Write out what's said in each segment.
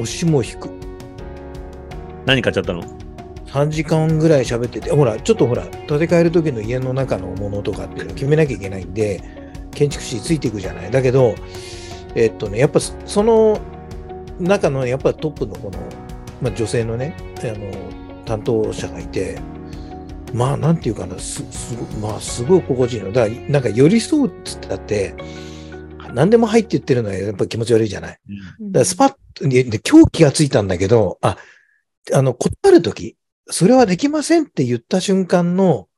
押しも引く。何買っちゃったの？3時間ぐらい喋ってて、ほら、ちょっとほら、建て替える時の家の中のものとかっていうのを 決めなきゃいけないんで、建築士ついていくじゃない。だけど、えっとね、やっぱその中のやっぱトップのこの、まあ、女性のね、あの、担当者がいて、まあ、なんていうかな、す、すごまあ、すごい心地いいの。だから、なんか寄り添うっつったって、何でも入って言ってるのはやっぱ気持ち悪いじゃない。だからスパッと、でで今日気がついたんだけど、あ、あの、断るとき、それはできませんって言った瞬間の、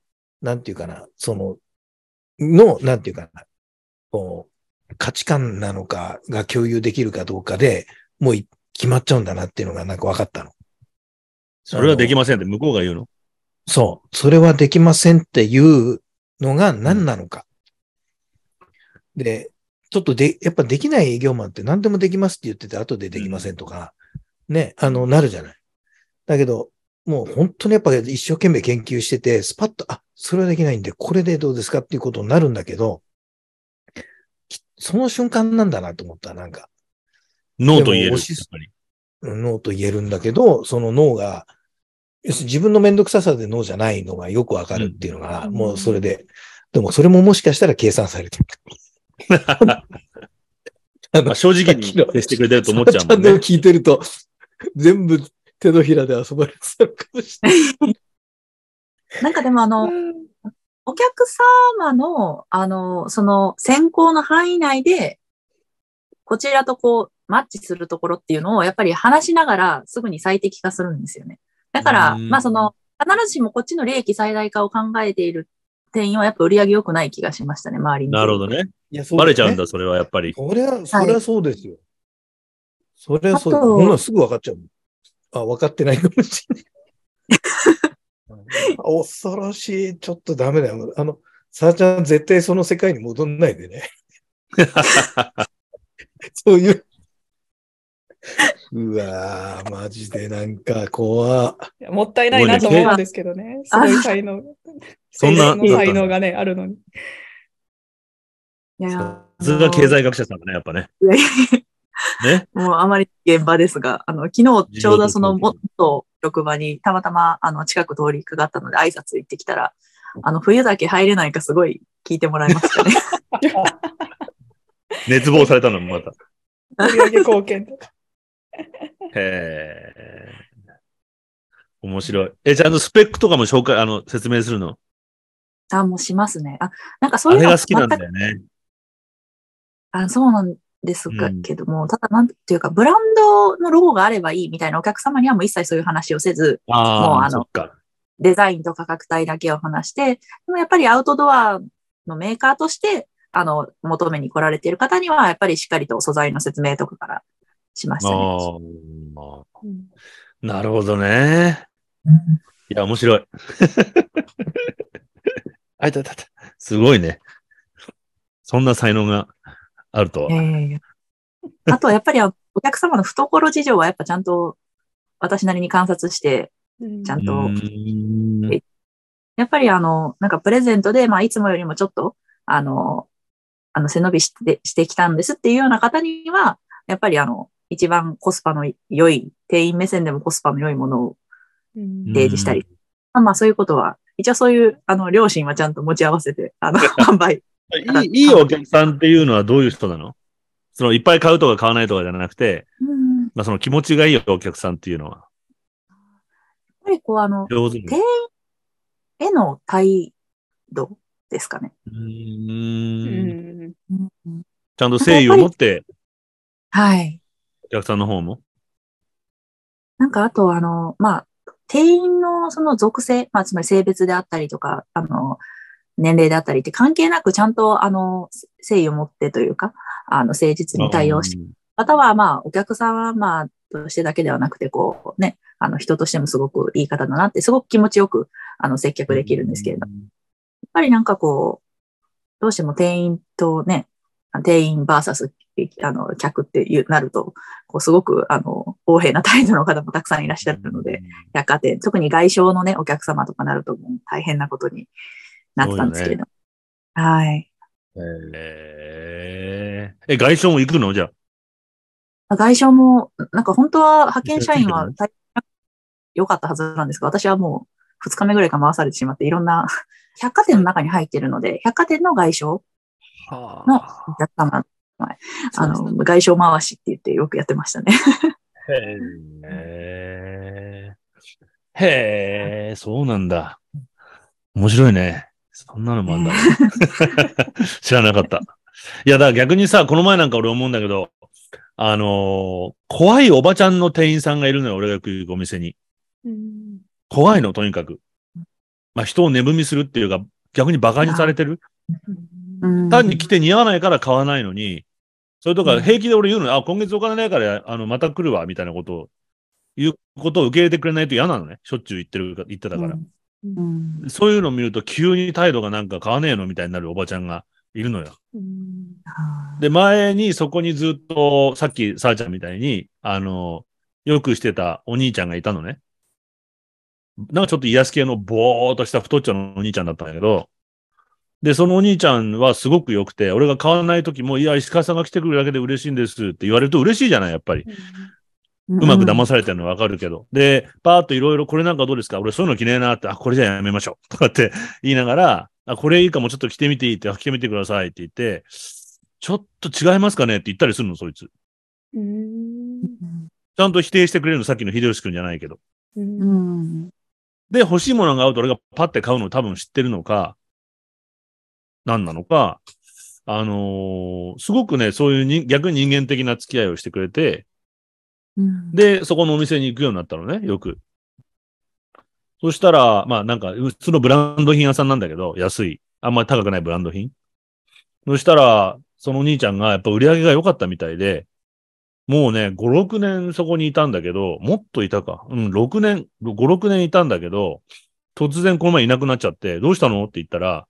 なんていうかな、その、の、なんていうかな、こう、価値観なのかが共有できるかどうかで、もうい決まっちゃうんだなっていうのがなんか分かったの。それはできませんって向こうが言うの？そう。それはできませんっていうのが何なのか。で、ちょっとで、やっぱできない営業マンって何でもできますって言ってて後でできませんとか、ね、あの、なるじゃない。だけど、もう本当にやっぱ一生懸命研究してて、スパッと、あ、それはできないんで、これでどうですかっていうことになるんだけど、きその瞬間なんだなと思った、なんか。ノーと言える。ノーと言えるんだけど、その脳が、要するに自分のめんどくささで脳じゃないのがよくわかるっていうのが、うんもうそれで、でもそれももしかしたら計算されてる。あまあ正直に接してくれてると思っちゃうもんねちゃんと。聞いてると、全部手のひらで遊ばれてたのかもしれない。なんかでもあの、お客様の、あの、その選考の範囲内で、こちらとこう、マッチするところっていうのを、やっぱり話しながらすぐに最適化するんですよね。だから、うんまあその、必ずしもこっちの利益最大化を考えている店員はやっぱ売り上げ良くない気がしましたね、周りに。なるほどね。いや、そバレちゃうんだだ、それはやっぱり。それは、それはそうですよ。それはそう。あとこんすぐ分かっちゃう。あ、分かってないかもしれない。恐ろしい。ちょっとダメだよ。あの、さあちゃん絶対その世界に戻んないでね。そういう。うわぁ、マジでなんか怖もったいないなと思うんですけどね。すごい才能。そんな才能がね、あるのに。いやさすが経済学者さんだね、やっぱね。ね？もうあまり現場ですが、あの、昨日ちょうどその元職場にたまたまあの近く通りかかったので挨拶行ってきたら、あの、冬だけ入れないかすごい聞いてもらいましたね。熱望されたのもまた。売上貢献とか。へえ。面白い。え、ちゃんとスペックとかも紹介、あの、説明するの？あ、もうしますね。あ、なんかそうあいうのれが好きなんだよね。あ、そうなんですが、うんけども、ただなんていうか、ブランドのロゴがあればいいみたいなお客様にはもう一切そういう話をせず、もうああ、あの。デザインと価格帯だけを話して、でもやっぱりアウトドアのメーカーとして、あの、求めに来られている方には、やっぱりしっかりと素材の説明とかからしましたね。ああ。うんなるほどね。いや、面白い。あいたいたいた。すごいね。そんな才能があるとは。ええあとはやっぱりあお客様の懐事情はやっぱちゃんと私なりに観察して、うんうちゃんと、ーんやっぱりあの、なんかプレゼントで、まあいつもよりもちょっと、あの、あの背伸びしてしてきたんですっていうような方には、やっぱりあの、一番コスパの良い、店員目線でもコスパの良いものをうん提示したり。まあまあそういうことは、一応そういう、あの、良心はちゃんと持ち合わせて、あの、販売。いいいいお客さんっていうのはどういう人なの？そのいっぱい買うとか買わないとかじゃなくて、うん。やっまあ、その気持ちがいいお客さんっていうのはぱりこう、あの。店員への態度ですかね。ううーんんちゃんと誠意を持ってはい。お客さんの方も？なんかあと、あの、まあ、店員のその属性、まあ、つまり性別であったりとか、あの、年齢であったりって関係なくちゃんと、あの、誠意を持ってというか、あの、誠実に対応して、または、まあ、お客さんは、まあ、としてだけではなくて、こう、ね、あの、人としてもすごくいい方だなって、すごく気持ちよく、あの、接客できるんですけれど、やっぱりなんかこう、どうしても店員とね、店員バーサス、あの、客っていう、なると、こう、すごく、あの、横柄な態度の方もたくさんいらっしゃるので、百貨店、特に外商のね、お客様とかなるともう大変なことになってたんですけれど。はい。えー、え、外商も行くの？じゃあ。外商も、なんか本当は派遣社員はうん大良かったはずなんですが、私はもう2日目ぐらいから回されてしまって、いろんな百貨店の中に入ってるので、百貨店の外商はのお客様、はいあの、外商回しって言ってよくやってましたね。へえ。へえ、そうなんだ。面白いね。そんなのもあんだね。知らなかった。いや、だから逆にさ、この前なんか俺思うんだけど、あのー怖いおばちゃんの店員さんがいるのよ、俺が行くお店に。うん怖いの、とにかく。まあ、人を値踏みするっていうか、逆に馬鹿にされてる。うん単に来て似合わないから買わないのに、それとか平気で俺言うのよ、あ、今月お金ないから、あの、また来るわ、みたいなことを、いうことを受け入れてくれないと嫌なのね。しょっちゅう言ってる、言ってたから。うんそういうのを見ると急に態度がなんか買わねえのみたいになるおばちゃんがいるのよ。うんで、前にそこにずっと、さっきさあちゃんみたいに、あの、よくしてたお兄ちゃんがいたのね。なんかちょっと癒し系のぼーっとした太っちょのお兄ちゃんだったんだけど、で、そのお兄ちゃんはすごく良くて、俺が買わない時も、いや、石川さんが来てくれるだけで嬉しいんですって言われると嬉しいじゃない、やっぱり。うまく騙されてるのわかるけど。で、パーッといろいろこれなんかどうですか？俺そういうの着ねえなって、あ、これじゃあやめましょう。とかって 言いながら、あ、これいいかもちょっと着てみていいって、あ着てみてくださいって言って、ちょっと違いますかね？って言ったりするの、そいつ。うんちゃんと否定してくれるの、さっきの秀吉くんじゃないけど。で、欲しいものが合うと俺がパッて買うのを多分知ってるのか、何なのか、あのーすごくね、そういうに逆に人間的な付き合いをしてくれて、うんで、そこのお店に行くようになったのね、よく。そしたら、まあなんか、普通のブランド品屋さんなんだけど、安い。あんまり高くないブランド品。そしたら、そのお兄ちゃんがやっぱ売り上げが良かったみたいで、もうね、5、6年そこにいたんだけど、もっといたか。うん、6年、5、6年いたんだけど、突然この前いなくなっちゃって、どうしたの？って言ったら、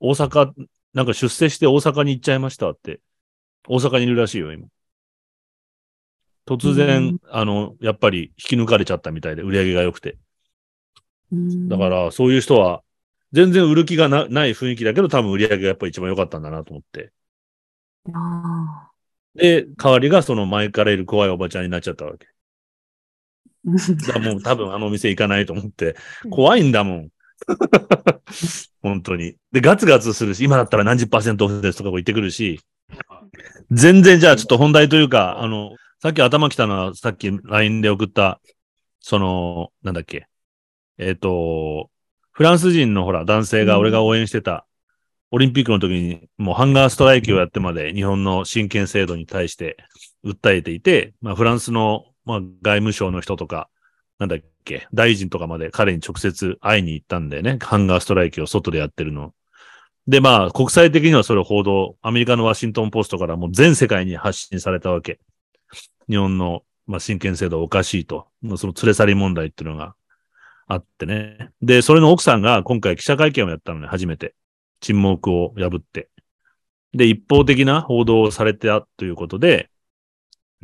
大阪、なんか出世して大阪に行っちゃいましたって。大阪にいるらしいよ、今。突然、うんあの、やっぱり引き抜かれちゃったみたいで、売り上げが良くて。うんだから、そういう人は、全然売る気がなない雰囲気だけど、多分売り上げがやっぱり一番良かったんだなと思って。あで、代わりがその前からいる怖いおばちゃんになっちゃったわけ。ー だもう多分あのお店行かないと思ってう、ん怖いんだもん。本当に。で、ガツガツするし、今だったら何十パーセントオフですとかこう言ってくるし、全然じゃあちょっと本題というか、あの、さっき頭きたのは、さっき LINE で送った、その、なんだっけ。えっ、と、フランス人のほら、男性が俺が応援してた、オリンピックの時にもうハンガーストライキをやってまで日本の親権制度に対して訴えていて、まあフランスの、まあ、外務省の人とか、なんだっけ、大臣とかまで彼に直接会いに行ったんだよね。ハンガーストライキを外でやってるの。で、まあ、国際的にはそれを報道、アメリカのワシントンポストからもう全世界に発信されたわけ。日本の、まあ、親権制度おかしいと。その連れ去り問題っていうのがあってね。で、それの奥さんが今回記者会見をやったのね、初めて。沈黙を破って。で、一方的な報道をされたということで、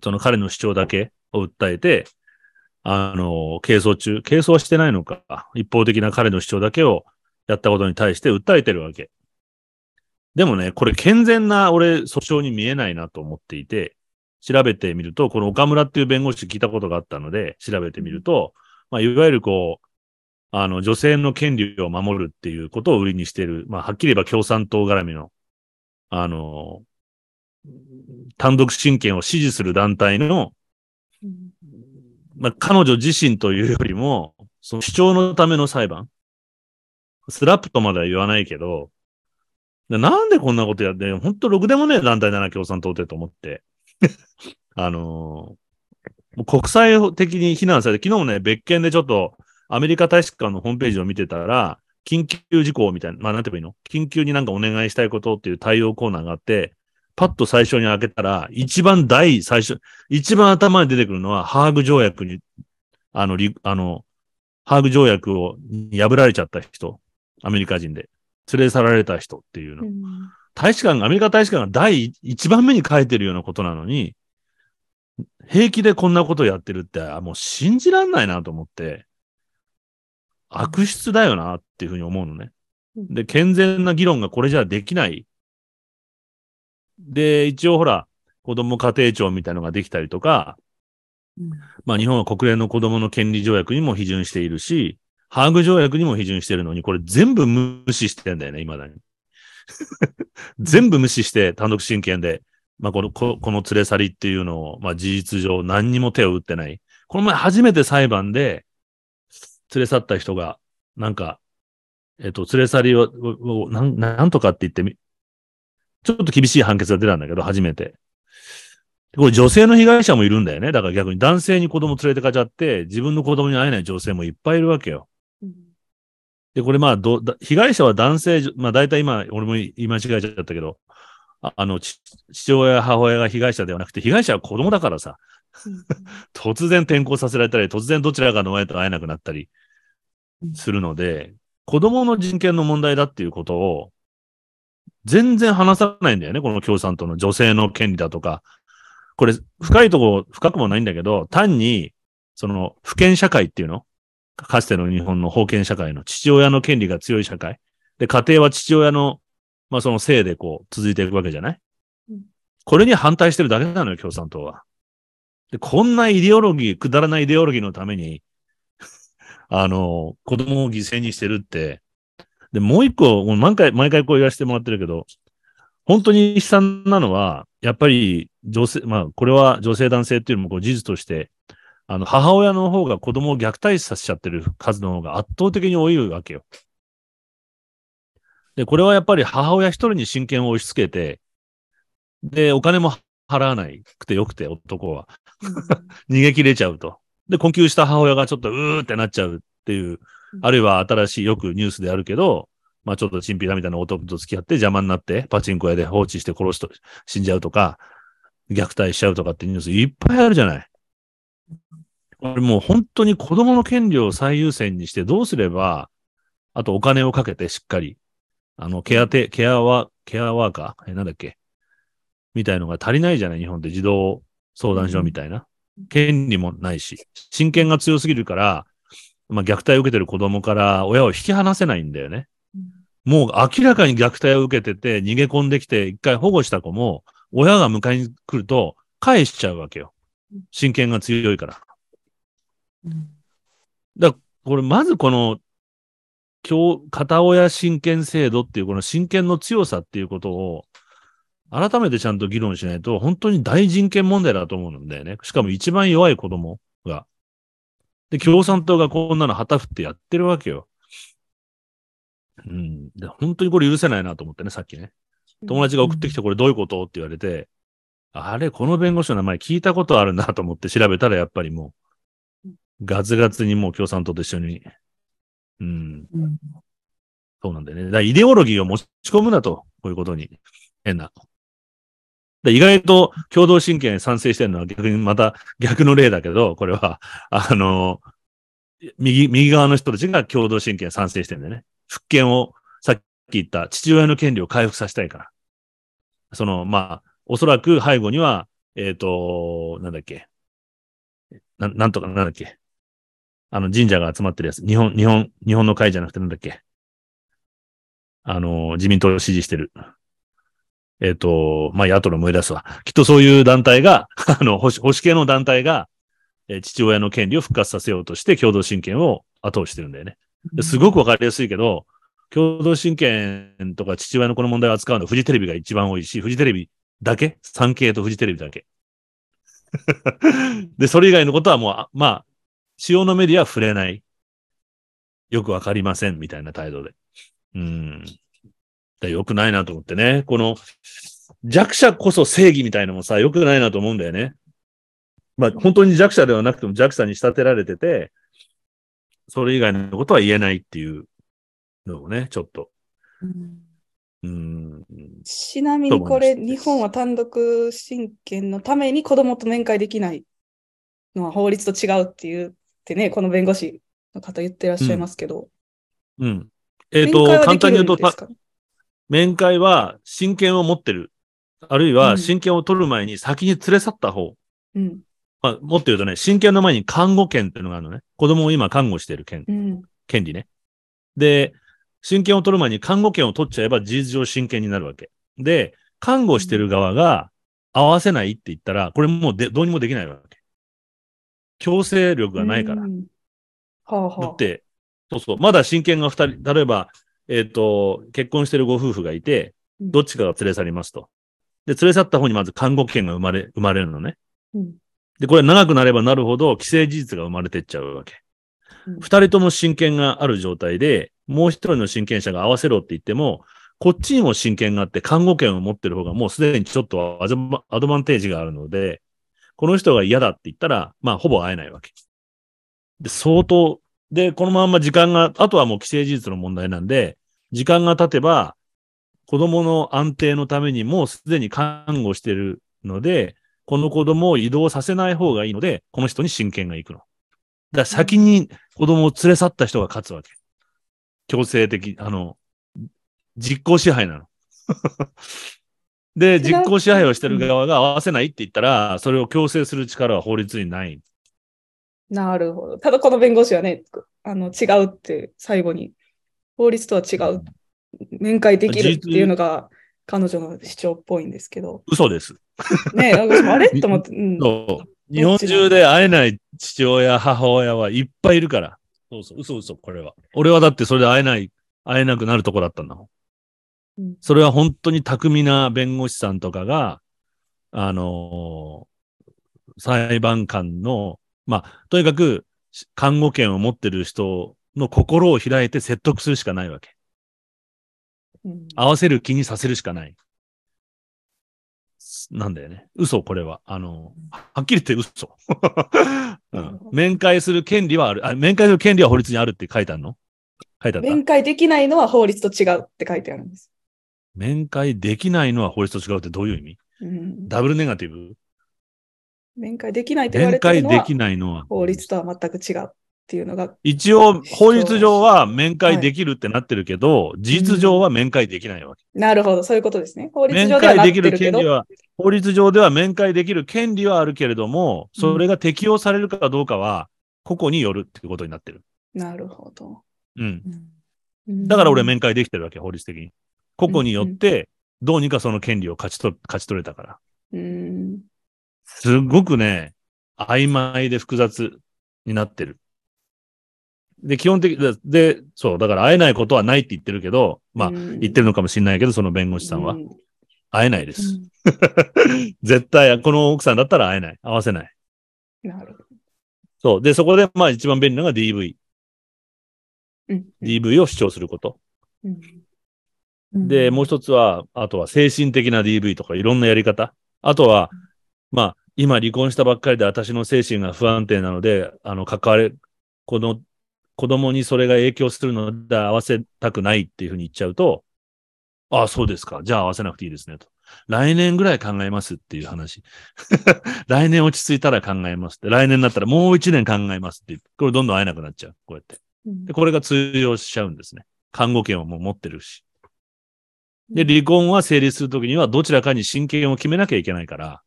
その彼の主張だけを訴えて、あの、係争中、係争はしてないのか、一方的な彼の主張だけをやったことに対して訴えてるわけ。でもね、これ健全な俺訴訟に見えないなと思っていて、調べてみると、この岡村っていう弁護士聞いたことがあったので、調べてみると、まあ、いわゆるこう、あの、女性の権利を守るっていうことを売りにしている、まあ、はっきり言えば共産党絡みの、あの、単独親権を支持する団体の、まあ、彼女自身というよりも、その主張のための裁判。スラップとまでは言わないけど、なんでこんなことやって、本当ろくでもねえ団体だな、共産党ってと思って。あのー国際的に非難されて、昨日もね、別件でちょっとアメリカ大使館のホームページを見てたら、緊急事項みたいな、まあなんて言えばいいの？緊急になんかお願いしたいことっていう対応コーナーがあって、パッと最初に開けたら、一番大最初、一番頭に出てくるのは、ハーグ条約に、あの、りあの、ハーグ条約を破られちゃった人、アメリカ人で、連れ去られた人っていうの。うん大使館が、アメリカ大使館が第一番目に書いてるようなことなのに、平気でこんなことやってるって、あもう信じらんないなと思って、悪質だよなっていうふうに思うのね。うんで、健全な議論がこれじゃできない。で、一応ほら、子供家庭庁みたいなのができたりとか、うんまあ日本は国連の子供の権利条約にも批准しているし、ハーグ条約にも批准してるのに、これ全部無視してんだよね、未だに。全部無視して単独親権で、まあこの、ここの連れ去りっていうのを、まあ事実上何にも手を打ってない。この前初めて裁判で連れ去った人が、なんか、えっと、連れ去りを、をなん、なんとかって言ってみ、ちょっと厳しい判決が出たんだけど、初めて。これ女性の被害者もいるんだよね。だから逆に男性に子供連れてかちゃって、自分の子供に会えない女性もいっぱいいるわけよ。うんで、これまあど、だ被害者は男性、まあ大体今、俺も言い間違えちゃったけど、ああの、ち父親、母親が被害者ではなくて、被害者は子供だからさ、突然転校させられたり、突然どちらかの親と会えなくなったりするので、子供の人権の問題だっていうことを、全然話さないんだよね、この共産党の女性の権利だとか。これ、深いところ、深くもないんだけど、単に、その、父権社会っていうの？かつての日本の封建社会の父親の権利が強い社会。で、家庭は父親の、まあそのせいでこう、続いていくわけじゃない？うんこれに反対してるだけなのよ、共産党は。で、こんなイデオロギー、くだらないイデオロギーのために、あの、子供を犠牲にしてるって、で、もう一個、もう毎回、毎回こう言わせてもらってるけど、本当に悲惨なのは、やっぱり女性、まあ、これは女性男性っていうのもこう事実として、あの、母親の方が子供を虐待させちゃってる数の方が圧倒的に多いわけよ。で、これはやっぱり母親一人に親権を押し付けて、で、お金も払わないくてよくて、男は。逃げ切れちゃうと。で、困窮した母親がちょっとうーってなっちゃうっていう、あるいは新しいよくニュースであるけど、まあちょっとチンピラみたいな男と付き合って邪魔になって、パチンコ屋で放置して殺すと死んじゃうとか、虐待しちゃうとかってニュースいっぱいあるじゃない。これもう本当に子供の権利を最優先にしてどうすれば、あとお金をかけてしっかり、あの、ケアテ、ケアワ、ケアワーカー？え、なんだっけ？みたいのが足りないじゃない？日本って児童相談所みたいな。権利もないし、親権が強すぎるから、まあ、虐待を受けてる子供から親を引き離せないんだよね。もう明らかに虐待を受けてて逃げ込んできて一回保護した子も、親が迎えに来ると返しちゃうわけよ。親権が強いから。だからこれまずこの、今日、片親親権制度っていうこの親権の強さっていうことを、改めてちゃんと議論しないと、本当に大人権問題だと思うんだよね。しかも一番弱い子供が。で、共産党がこんなの旗振ってやってるわけよ。うん。で、本当にこれ許せないなと思ってね、さっきね。友達が送ってきてこれどういうことって言われて、あれ、この弁護士の名前聞いたことあるなと思って調べたらやっぱりもう、ガツガツにもう共産党と一緒に、うん、うんそうなんだよね。だからイデオロギーを持ち込むなと、こういうことに。変な。で意外と共同親権に賛成してるのは逆にまた逆の例だけど、これは、あの、右、右側の人たちが共同親権に賛成してるんだよね。復権を、さっき言った父親の権利を回復させたいから。その、まあ、おそらく背後には、えっ、と、なんだっけ。な、なんとか、なんだっけ。あの、神社が集まってるやつ。日本、日本、日本の会じゃなくてなんだっけ。あの、自民党を支持してる。えっ、と、まあ、野党の思い出すわ。きっとそういう団体が、あの、保守保守系の団体が、えー父親の権利を復活させようとして共同親権を後押ししてるんだよね。ですごくわかりやすいけど、共同親権とか父親のこの問題を扱うのはフジテレビが一番多いし、フジテレビだけ？産経とフジテレビだけ。で、それ以外のことはもう、あまあ、主要のメディアは触れない。よくわかりません、みたいな態度で。うん。だよくないなと思ってね。この、弱者こそ正義みたいなのもさ、よくないなと思うんだよね。まあ、本当に弱者ではなくても弱者に仕立てられてて、それ以外のことは言えないっていうのもね、ちょっと。うん。ちなみにこれ、日本は単独親権のために子供と面会できないのは法律と違うって言ってね、この弁護士の方言ってらっしゃいますけど。うん。えっ、と、面会は簡単に言うと、面会は親権を持ってる。あるいうはん親権を取る前に先に連れ去った方。うん。まあ、もっと言うとね、親権の前に看護権っていうのがあるのね。子供を今看護してる権、うん。権利ね。で、親権を取る前に看護権を取っちゃえば事実上親権になるわけ。で、看護してる側が、合わせないって言ったら、これもうでどうにもできないわけ。強制力がないからう。んはあはあ。だって、そうそう、まだ親権が二人、例えば、えっ、と、結婚してるご夫婦がいて、うんどっちかが連れ去りますと。で、連れ去った方にまず監護権が生まれ、生まれるのね。うんで、これ長くなればなるほど、既成事実が生まれてっちゃうわけ。うん二人とも親権がある状態で、もう一人の親権者が合わせろって言っても、こっちにも親権があって、看護権を持ってる方がもうすでにちょっとアドバアドバンテージがあるので、この人が嫌だって言ったら、まあ、ほぼ会えないわけ。で、相当、で、このまま時間が、あとはもう既成事実の問題なんで、時間が経てば、子供の安定のためにもうすでに看護してるので、この子供を移動させない方がいいので、この人に親権が行くの。だから先に子供を連れ去った人が勝つわけ。強制的、あの、実行支配なの。で、実行支配をしてる側が合わせないって言ったら、それを強制する力は法律にない。なるほど。ただこの弁護士はね、あの、違うって最後に、法律とは違う、面会できるっていうのが彼女の主張っぽいんですけど、嘘です。ね、なんか私もあれ？と思って、うん。日本中で会えない父親、母親はいっぱいいるから。そうそう、嘘嘘、これは。俺はだってそれで会えない、会えなくなるとこだったんだもん。うんそれは本当に巧みな弁護士さんとかが、あのー裁判官の、まあ、とにかく、看護権を持ってる人の心を開いて説得するしかないわけ。うん合わせる気にさせるしかない。なんだよね。嘘、これは。あの、はっきり言って嘘。うん面会する権利はある。あ、面会する権利は法律にあるって書いてあるの？書いてあった？面会できないのは法律と違うって書いてあるんです。面会できないのは法律と違うってどういう意味？うん、ダブルネガティブ？面会できないと言わ面れてるのは会できないのは法律とは全く違うっていうのが、一応、法律上は面会できるってなってるけど、事実上は面会できないわけ。なるほど、そういうことですね。法律面上ではなって会できる権利は、法律上では面会できる権利はあるけれども、それが適用されるかどうかは、個々によるっていうことになってる。なるほど。うん。うんだから俺面会できてるわけ、法律的に。個々によって、どうにかその権利を勝ち取勝ち取れたから。うん。すごくね、曖昧で複雑になってる。で、基本的で、で、そう、だから会えないことはないって言ってるけど、まあ、うん言ってるのかもしれないけど、その弁護士さんは。うん会えないです。絶対、この奥さんだったら会えない。会わせない。なるほど。そう。で、そこで、まあ一番便利なのが DV。うん。DV を主張すること。うんで、もう一つは、あとは精神的な DV とかいろんなやり方。あとは、まあ、今離婚したばっかりで私の精神が不安定なので、あの、関われ、この、子供にそれが影響するので合わせたくないっていうふうに言っちゃうと、ああ、そうですか。じゃあ合わせなくていいですね。と。来年ぐらい考えますっていう話。来年落ち着いたら考えますって。来年になったらもう一年考えますって。これどんどん会えなくなっちゃう。こうやって。うんで、これが通用しちゃうんですね。看護権をもう持ってるし。で、離婚は成立するときにはどちらかに親権を決めなきゃいけないから、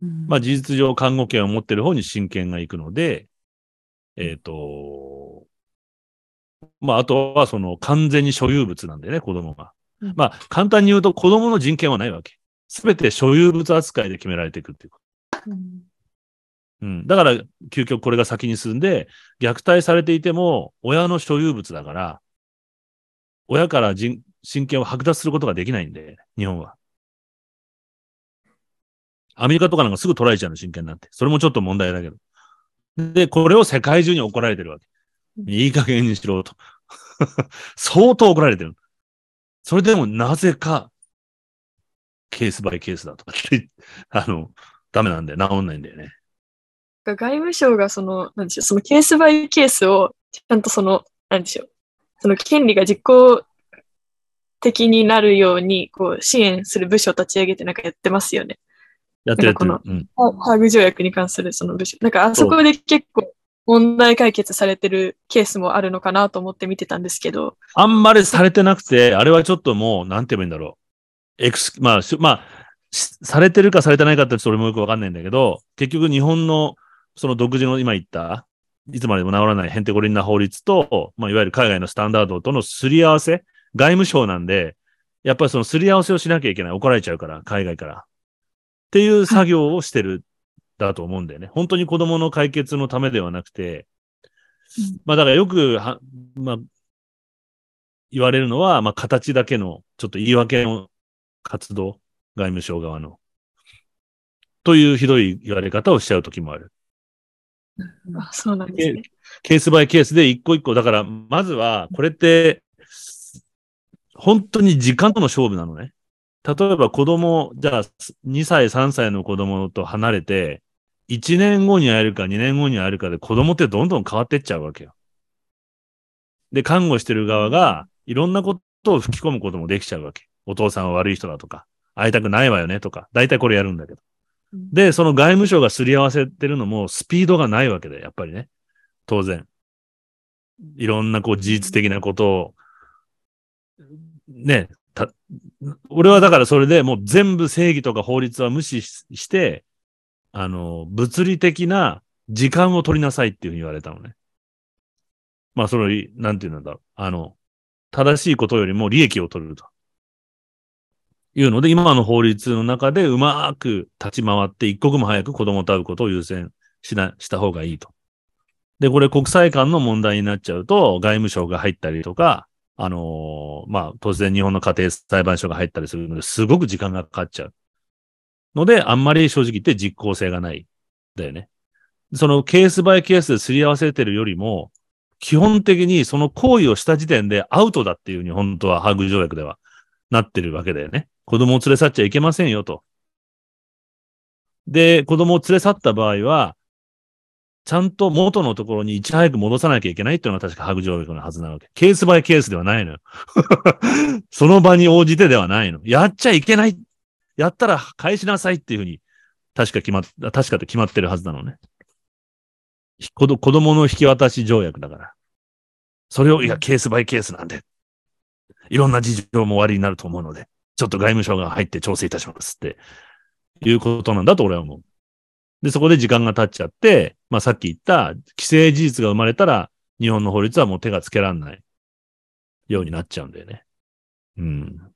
まあ事実上看護権を持ってる方に親権が行くので、えっ、と、まああとはその完全に所有物なんでね、子供が。うんまあ簡単に言うと子供の人権はないわけ。すべて所有物扱いで決められていくっていうこうんと。うん。だから究極これが先に進んで、虐待されていても親の所有物だから、親から人親権を剥奪することができないんで、日本は。アメリカとかなんかすぐ取られちゃうの、親権なんて。それもちょっと問題だけど。で、これを世界中に怒られてるわけ。いい加減にしろと。相当怒られてる。それでもなぜか、ケースバイケースだとか、あの、ダメなんだよ。治んないんだよね。外務省がその、なんでしょう、そのケースバイケースを、ちゃんとその、なんでしょう、その権利が実行的になるように、こう、支援する部署を立ち上げてなんかやってますよね。やってるやってるなんか。うん。ハーグ条約に関するその部署。なんかあそこで結構問題解決されてるケースもあるのかなと思って見てたんですけど、あんまりされてなくて、あれはちょっともう、なんて言えばいいんだろう。エクス、まあ、しまあ、しされてるかされてないかってそれもよくわかんないんだけど、結局日本のその独自の今言った、いつまでも治らないヘンテコリンな法律と、まあ、いわゆる海外のスタンダードとのすり合わせ、外務省なんで、やっぱりそのすり合わせをしなきゃいけない。怒られちゃうから、海外から。っていう作業をしてる、だと思うんだよね。本当に子供の解決のためではなくて、まあだからよくは、まあ、言われるのは、まあ形だけの、ちょっと言い訳の活動、外務省側の。というひどい言われ方をしちゃう時もある。あそうなんですね。ケースバイケースで一個一個、だから、まずは、これって、本当に時間との勝負なのね。例えば子供、じゃあ、2歳、3歳の子供と離れて、1年後に会えるか2年後に会えるかで子供ってどんどん変わってっちゃうわけよ。で、看護してる側が、いろんなことを吹き込むこともできちゃうわけ。お父さんは悪い人だとか、会いたくないわよねとか、大体これやるんだけど。で、その外務省がすり合わせてるのもスピードがないわけで、やっぱりね。当然。いろんなこう事実的なことを、ね、た、俺はだからそれでもう全部正義とか法律は無視して、あの、物理的な時間を取りなさいっていうふうに言われたのね。まあ、それ、なんていうんだろう。あの、正しいことよりも利益を取ると。いうので、今の法律の中でうまく立ち回って一刻も早く子供と会うことを優先しな、した方がいいと。で、これ国際間の問題になっちゃうと、外務省が入ったりとか、あのーまあ、突然日本の家庭裁判所が入ったりするので、すごく時間がかかっちゃう。ので、あんまり正直言って実効性がない。だよね。そのケースバイケースですり合わせてるよりも、基本的にその行為をした時点でアウトだっていうふうに本当はハーグ条約ではなってるわけだよね。子供を連れ去っちゃいけませんよと。で、子供を連れ去った場合は、ちゃんと元のところにいち早く戻さなきゃいけないっていうのが確かハグ条約のはずなわけ。ケースバイケースではないのよ。その場に応じてではないの。やっちゃいけない。やったら返しなさいっていうふうに、確か決まっ、確かって決まってるはずなのね。子供の引き渡し条約だから。それを、いや、ケースバイケースなんで。いろんな事情もおありになると思うので、ちょっと外務省が入って調整いたしますって、いうことなんだと俺は思う。で、そこで時間が経っちゃって、まあさっき言った、既成事実が生まれたら、日本の法律はもう手がつけられないようになっちゃうんだよね。うん。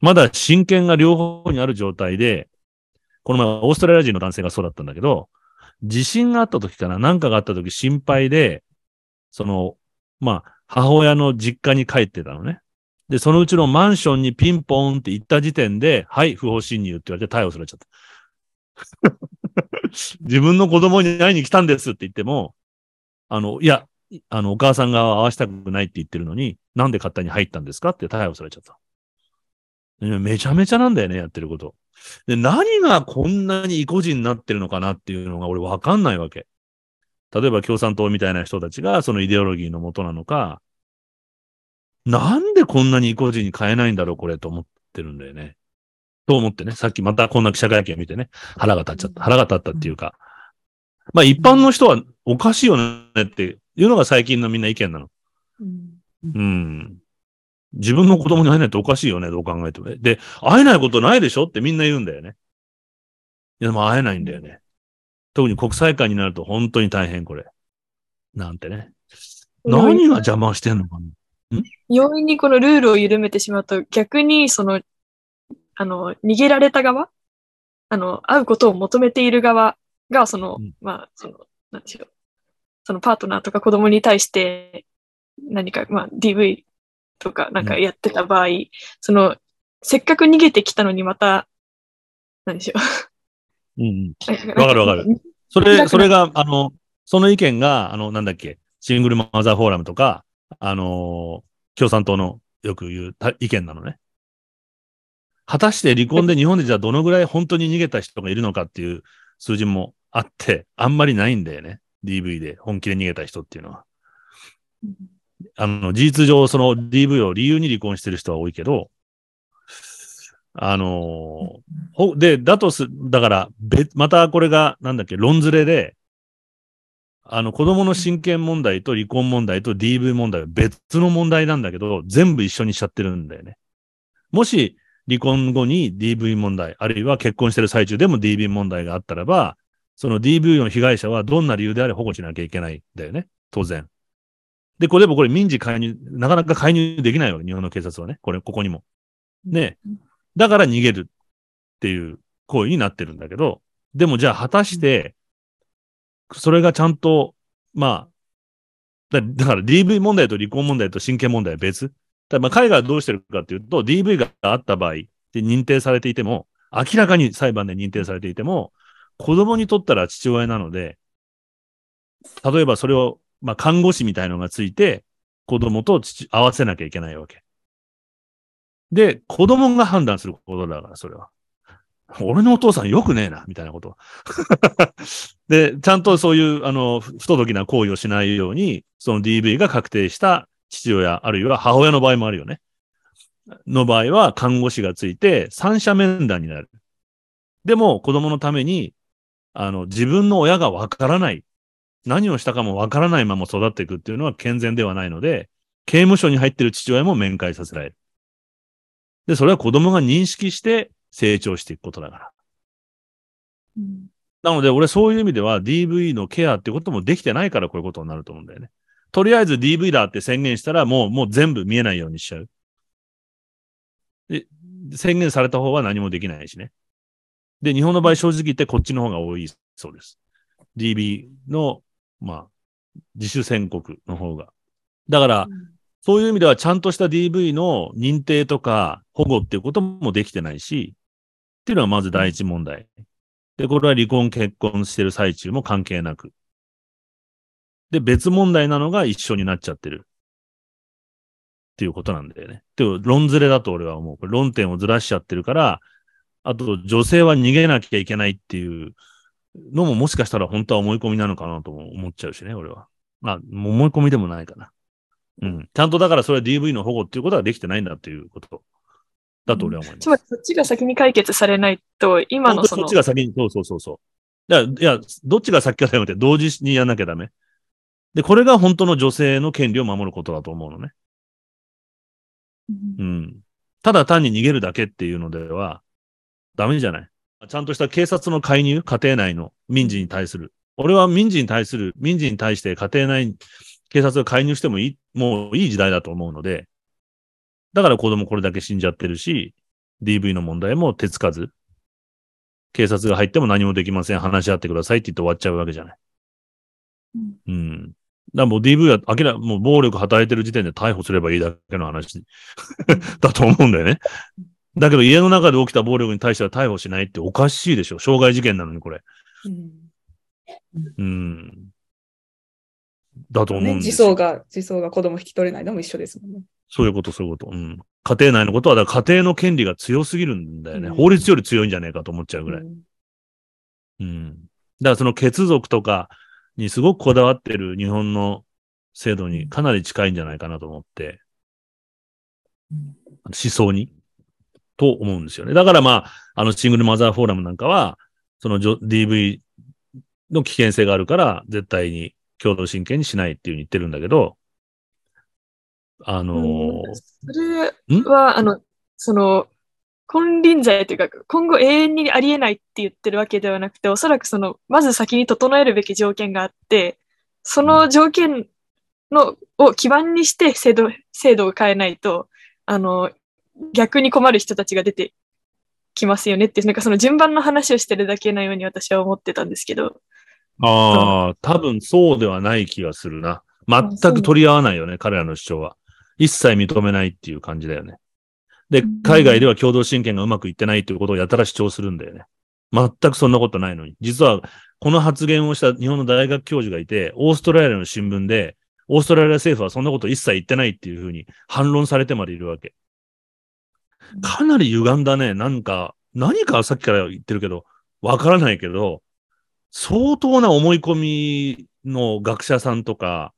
まだ親権が両方にある状態で、この前オーストラリア人の男性がそうだったんだけど、地震があった時かな、何かがあった時心配で、その、まあ、母親の実家に帰ってたのね。で、そのうちのマンションにピンポーンって行った時点で、はい、不法侵入って言われて逮捕されちゃった。自分の子供に会いに来たんですって言っても、あの、いや、あの、お母さんが会わしたくないって言ってるのに、なんで勝手に入ったんですかって逮捕されちゃった。めちゃめちゃなんだよね、やってること。で、何がこんなに意固地になってるのかなっていうのが俺わかんないわけ。例えば共産党みたいな人たちがそのイデオロギーのもとなのか、なんでこんなに意固地に変えないんだろう、これと思ってるんだよね。と思ってね、さっきまたこんな記者会見を見てね、腹が立っちゃった。腹が立ったっていうか、まあ一般の人はおかしいよねっていうのが最近のみんな意見なの。うんうん。自分の子供に会えないっておかしいよね、どう考えてもね。で、会えないことないでしょってみんな言うんだよね。いや、でも会えないんだよね。特に国際会になると本当に大変、これ。なんてね。何が邪魔してんのかな。容易にこのルールを緩めてしまうと、逆にその、あの、逃げられた側？あの、会うことを求めている側が、その、うんまあ、その、なんでしょう。そのパートナーとか子供に対して、何か、まあ、DV とかなんかやってた場合、その、せっかく逃げてきたのにまた、なんでしょうんうん。う。わかるわかる。それ、それが、あの、その意見が、あの、なんだっけ、シングルマザーフォーラムとか、あの共産党のよく言うた意見なのね。果たして離婚で日本でじゃあどのぐらい本当に逃げた人がいるのかっていう数字もあって、あんまりないんだよね。DV で本気で逃げた人っていうのは。あの、事実上、その DV を理由に離婚してる人は多いけど、あのほ、で、だとす、だから、べ、またこれが、なんだっけ、論ずれで、あの、子供の親権問題と離婚問題と DV 問題は別の問題なんだけど、全部一緒にしちゃってるんだよね。もし、離婚後に DV 問題、あるいは結婚してる最中でも DV 問題があったらば、その DV の被害者はどんな理由であれ保護しなきゃいけないんだよね。当然。で、これでもこれ民事介入、なかなか介入できないわけ、日本の警察はね。これ、ここにも。ね。だから逃げるっていう行為になってるんだけど、でもじゃあ果たして、それがちゃんと、まあ、だから DV 問題と離婚問題と親権問題は別？だまあ海外はどうしてるかっていうと、DV があった場合で認定されていても、明らかに裁判で認定されていても、子供にとったら父親なので、例えばそれを、まあ看護師みたいのがついて、子供と父合わせなきゃいけないわけ。で、子供が判断することだから、それは。俺のお父さんよくねえな、みたいなこと。で、ちゃんとそういう、あの、不届きな行為をしないように、その DV が確定した父親、あるいは母親の場合もあるよね。の場合は、看護師がついて、三者面談になる。でも、子供のために、あの、自分の親がわからない。何をしたかもわからないまま育っていくっていうのは健全ではないので、刑務所に入っている父親も面会させられる。で、それは子供が認識して成長していくことだから。うんなので、俺そういう意味では DV のケアってこともできてないからこういうことになると思うんだよね。とりあえず DV だって宣言したらもう、もう全部見えないようにしちゃう。で、宣言された方は何もできないしね。で、日本の場合正直言ってこっちの方が多いそうです。DB の、まあ、自主宣告の方が。だから、そういう意味ではちゃんとした DV の認定とか保護っていうこともできてないし、っていうのがまず第一問題。で、これは離婚結婚してる最中も関係なく。で、別問題なのが一緒になっちゃってる。っていうことなんだよね。でも、論ずれだと俺は思う。これ論点をずらしちゃってるから、あと、女性は逃げなきゃいけないっていうのももしかしたら本当は思い込みなのかなとも思っちゃうしね、俺は。まあ、思い込みでもないかな。うん。ちゃんとだからそれは DV の保護っていうことはできてないんだっていうことだと俺は思います。つまりそっちが先に解決されないと、今のそのそっち、が先に、そうそうそうそう。だからいや、どっちが先かじゃなくて同時にやんなきゃダメ。で、これが本当の女性の権利を守ることだと思うのね。うん。ただ単に逃げるだけっていうのでは、ダメじゃない？ちゃんとした警察の介入、家庭内の民事に対する。俺は民事に対する、民事に対して家庭内、警察が介入してもいい、もういい時代だと思うので、だから子供これだけ死んじゃってるし、DV の問題も手つかず、警察が入っても何もできません、話し合ってくださいって言って終わっちゃうわけじゃない。うんうん。だもう DV は明らか、もう暴力働いてる時点で逮捕すればいいだけの話 だと思うんだよね。だけど家の中で起きた暴力に対しては逮捕しないっておかしいでしょ。傷害事件なのにこれ。うんうん。だと思うね、んですよ。児相が、児相が子供引き取れないのも一緒ですもんね。そういうこと、そういうこと。うん。家庭内のことは、だから家庭の権利が強すぎるんだよね。うん法律より強いんじゃねえかと思っちゃうぐらい。うんうん。だからその血族とかにすごくこだわってる日本の制度にかなり近いんじゃないかなと思って、思想に、と思うんですよね。だからまあ、あのシングルマザーフォーラムなんかは、その DV の危険性があるから、絶対に共同親権にしないっていうふうに言ってるんだけど、あのーそれは、あの、その、金輪際というか、今後永遠にありえないって言ってるわけではなくて、おそらくその、まず先に整えるべき条件があって、その条件の、を基盤にして制度、制度を変えないと、あの、逆に困る人たちが出てきますよねってなんかその順番の話をしてるだけのように私は思ってたんですけど、ああ、多分そうではない気がするな。全く取り合わないよね、彼らの主張は。一切認めないっていう感じだよね。でうん、海外では共同親権がうまくいってないということをやたら主張するんだよね。全くそんなことないのに。実は、この発言をした日本の大学教授がいて、オーストラリアの新聞で、オーストラリア政府はそんなこと一切言ってないっていうふうに反論されてまでいるわけ。かなり歪んだね。なんか、何かさっきから言ってるけど、わからないけど、相当な思い込みの学者さんとか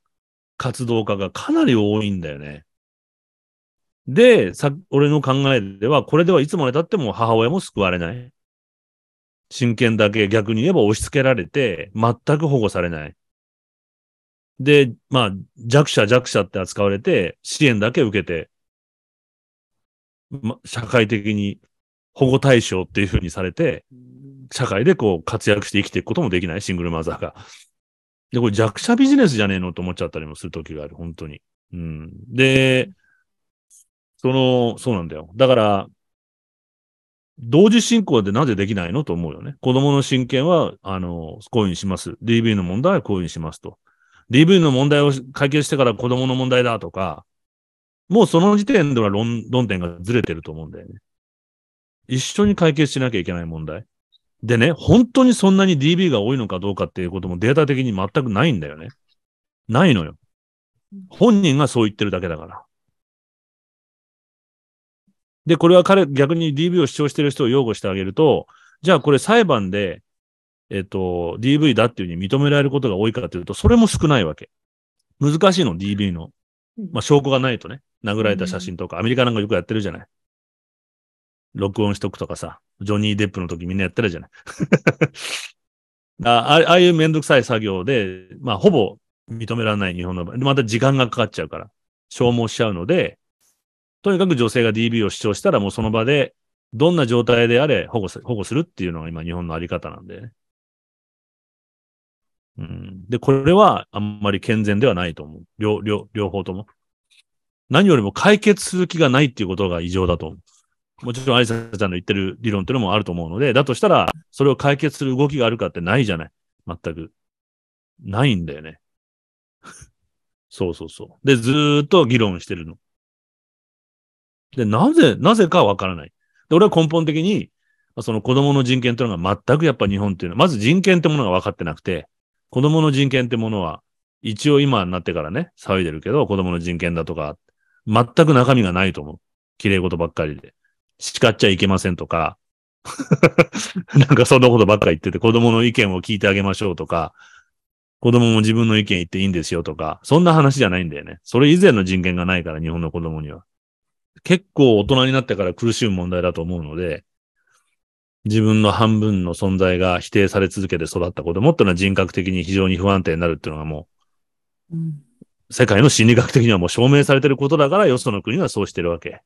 活動家がかなり多いんだよね。で、さ、俺の考えでは、これではいつまで経っても母親も救われない。親権だけ逆に言えば押し付けられて、全く保護されない。で、まあ、弱者弱者って扱われて、支援だけ受けて、ま、社会的に保護対象っていう風にされて、社会でこう活躍して生きていくこともできないシングルマザーが。で、これ弱者ビジネスじゃねえのと思っちゃったりもする時がある、本当に。うん。で、その、そうなんだよ。だから、同時進行でなぜできないの？と思うよね。子供の親権は、あの、こういうふうにします。DV の問題はこういうふうにしますと。DV の問題を解決してから子供の問題だとか、もうその時点では論論点がずれてると思うんだよね。一緒に解決しなきゃいけない問題。でね、本当にそんなに DB が多いのかどうかっていうこともデータ的に全くないんだよね。ないのよ。本人がそう言ってるだけだから。で、これは彼、逆に DV を主張してる人を擁護してあげると、じゃあこれ裁判で、えっと、DV だっていうふうに認められることが多いかというと、それも少ないわけ。難しいの、DV の。まあ、証拠がないとね、殴られた写真とか、アメリカなんかよくやってるじゃない。録音しとくとかさ、ジョニー・デップの時みんなやってるじゃない。あああいうめんどくさい作業で、まあ、ほぼ認められない日本の場合、また時間がかかっちゃうから、消耗しちゃうので、とにかく女性が DB を主張したらもうその場で、どんな状態であれ保護す保護するっていうのが今日本のあり方なんでね。うん、で、これはあんまり健全ではないと思う。両、両、両方とも。何よりも解決する気がないっていうことが異常だと思う。もちろん、アリサちゃんの言ってる理論っていうのもあると思うので、だとしたら、それを解決する動きがあるかってないじゃない。全く。ないんだよね。そうそうそう。で、ずーっと議論してるの。で、なぜ、なぜかわからない。で、俺は根本的に、その子供の人権というのが全くやっぱ日本っていうのは、まず人権ってものが分かってなくて、子供の人権ってものは、一応今になってからね、騒いでるけど、子供の人権だとか、全く中身がないと思う。綺麗事ばっかりで。叱っちゃいけませんとか、なんかそんなことばっかり言ってて、子供の意見を聞いてあげましょうとか、子供も自分の意見言っていいんですよとか、そんな話じゃないんだよね。それ以前の人権がないから、日本の子供には。結構大人になってから苦しむ問題だと思うので、自分の半分の存在が否定され続けて育った子供っていうのは人格的に非常に不安定になるっていうのがもう、うん、世界の心理学的にはもう証明されてることだから、よその国はそうしてるわけ。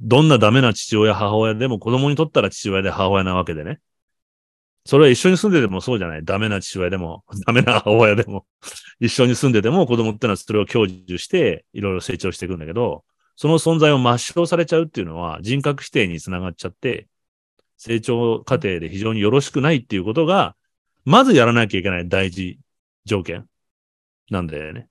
どんなダメな父親、母親でも子供にとったら父親で母親なわけでね。それは一緒に住んでてもそうじゃない。ダメな父親でも、ダメな母親でも、一緒に住んでても子供ってのはそれを享受して、いろいろ成長していくんだけど、その存在を抹消されちゃうっていうのは人格否定につながっちゃって、成長過程で非常によろしくないっていうことが、まずやらなきゃいけない大事条件なんだよね。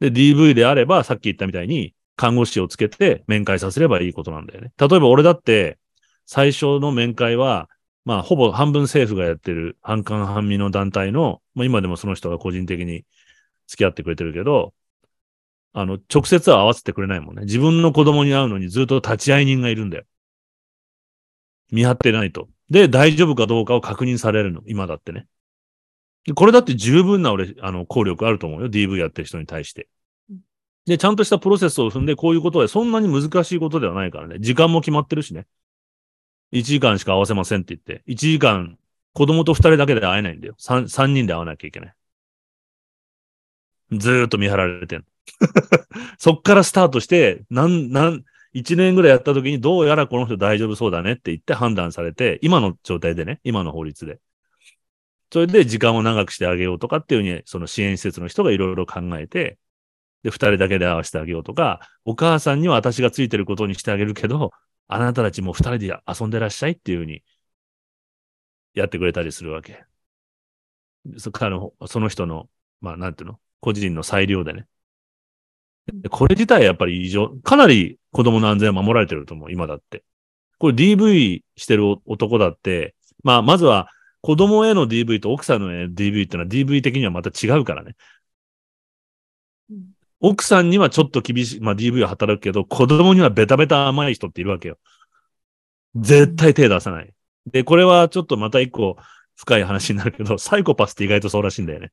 で、DV であれば、さっき言ったみたいに、看護師をつけて面会させればいいことなんだよね。例えば俺だって、最初の面会は、まあ、ほぼ半分政府がやってる半官半民の団体の、まあ今でもその人が個人的に付き合ってくれてるけど、あの、直接は合わせてくれないもんね。自分の子供に会うのにずっと立ち会い人がいるんだよ。見張ってないと。で、大丈夫かどうかを確認されるの。今だってね。これだって十分な俺、あの、効力あると思うよ。DV やってる人に対して。で、ちゃんとしたプロセスを踏んで、こういうことはそんなに難しいことではないからね。時間も決まってるしね。1時間しか会わせませんって言って、1時間、子供と2人だけで会えないんだよ。3、3人で会わなきゃいけない。ずーっと見張られてんの。そっからスタートして、なん、なん、一年ぐらいやった時にどうやらこの人大丈夫そうだねって言って判断されて、今の状態でね、今の法律で。それで時間を長くしてあげようとかっていうふうに、その支援施設の人がいろいろ考えて、で、二人だけで会わせてあげようとか、お母さんには私がついてることにしてあげるけど、あなたたちも二人で遊んでらっしゃいっていうふうに、やってくれたりするわけ。その、その人の、まあ、なんていうの？個人の裁量でね。これ自体やっぱり異常、かなり子供の安全は守られてると思う、今だって。これ DV してる男だって、まあ、まずは子供への DV と奥さんの DV ってのは DV 的にはまた違うからね。奥さんにはちょっと厳しい、まあ DV は働くけど、子供にはベタベタ甘い人っているわけよ。絶対手出さない。で、これはちょっとまた一個深い話になるけど、サイコパスって意外とそうらしいんだよね。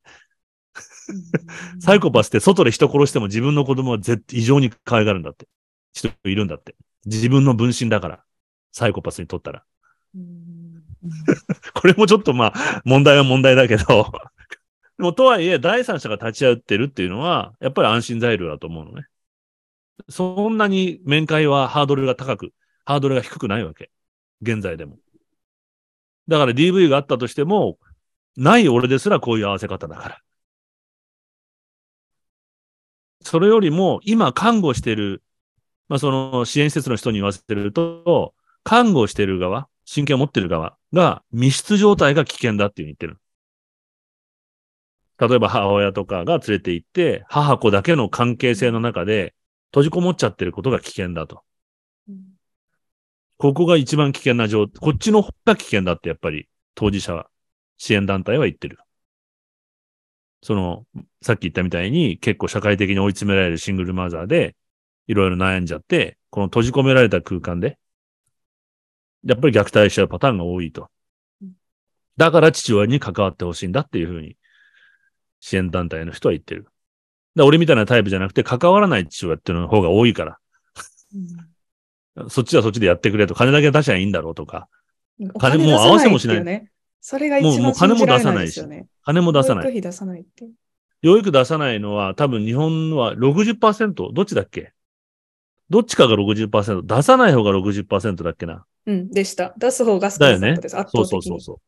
サイコパスって外で人殺しても自分の子供は絶異常に可愛がるんだって。人いるんだって。自分の分身だから。サイコパスにとったら。これもちょっとまあ、問題は問題だけどでもとはいえ、第三者が立ち会ってるっていうのは、やっぱり安心材料だと思うのね。そんなに面会はハードルが高く、ハードルが低くないわけ。現在でも。だから DV があったとしても、ない俺ですらこういう合わせ方だから。それよりも、今看護してるまあその支援施設の人に言わせてると、看護してる側、神経を持ってる側が密室状態が危険だっていうふうに言ってる。例えば母親とかが連れて行って、母子だけの関係性の中で閉じこもっちゃってることが危険だと。ここが一番危険な状態、こっちの方が危険だってやっぱり当事者は、支援団体は言ってる。その、さっき言ったみたいに結構社会的に追い詰められるシングルマザーで、いろいろ悩んじゃって、この閉じ込められた空間で、やっぱり虐待しちゃうパターンが多いと。だから父親に関わってほしいんだっていうふうに、支援団体の人は言ってる。だ俺みたいなタイプじゃなくて、関わらない父親っていうの方が多いから。そっちはそっちでやってくれと、金だけ出しゃいいんだろうとか、お金もう合わせもしない。それが一もうもう番金も出さないしですよね。金も出さない。出さないって。養育出さないのは多分日本は60%、どっちだっけ？どっちかが60%、出さない方が60%だっけな。うん、でした。出す方が少だよねなかったです。圧そう倒的に。そうそうそ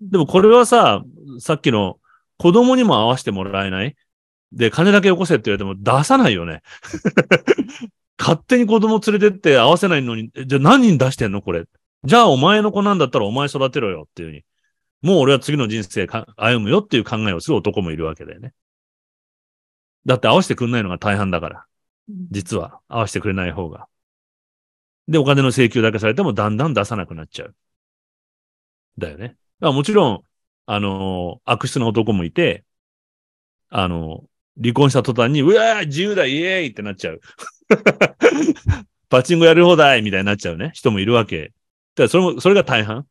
う。でもこれはさ、さっきの子供にも合わせてもらえない？で、金だけよこせって言われても出さないよね。勝手に子供連れてって合わせないのに、えじゃあ何人出してんの？これ。じゃあお前の子なんだったらお前育てろよっていうふうに。もう俺は次の人生か歩むよっていう考えをする男もいるわけだよね。だって合わせてくんないのが大半だから。実は合わせてくれない方が。で、お金の請求だけされてもだんだん出さなくなっちゃう。だよね。もちろん、あのー悪質な男もいて、あのー離婚した途端に、うわー自由だイエーイってなっちゃう。パチンコやる放題みたいになっちゃうね。人もいるわけ。だからそれも、それが大半。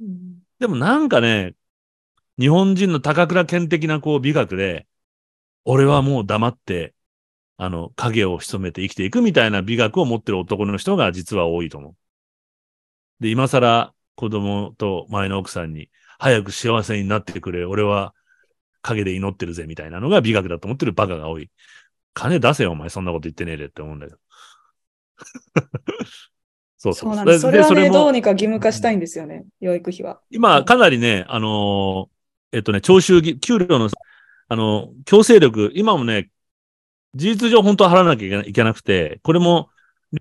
うんでもなんかね、日本人の高倉健的なこう美学で、俺はもう黙って、あの、影を潜めて生きていくみたいな美学を持ってる男の人が実は多いと思う。で、今更子供と前の奥さんに、早く幸せになってくれ、俺は影で祈ってるぜみたいなのが美学だと思ってるバカが多い。金出せよ、お前そんなこと言ってねえでって思うんだけど。そうそうそうなんです。それはね、もどうにか義務化したいんですよね、養育費は。今、かなりね、あのーえっとね、徴収義、給料の、あの、強制力、今もね、事実上本当は払わなきゃいけないいけなくて、これも、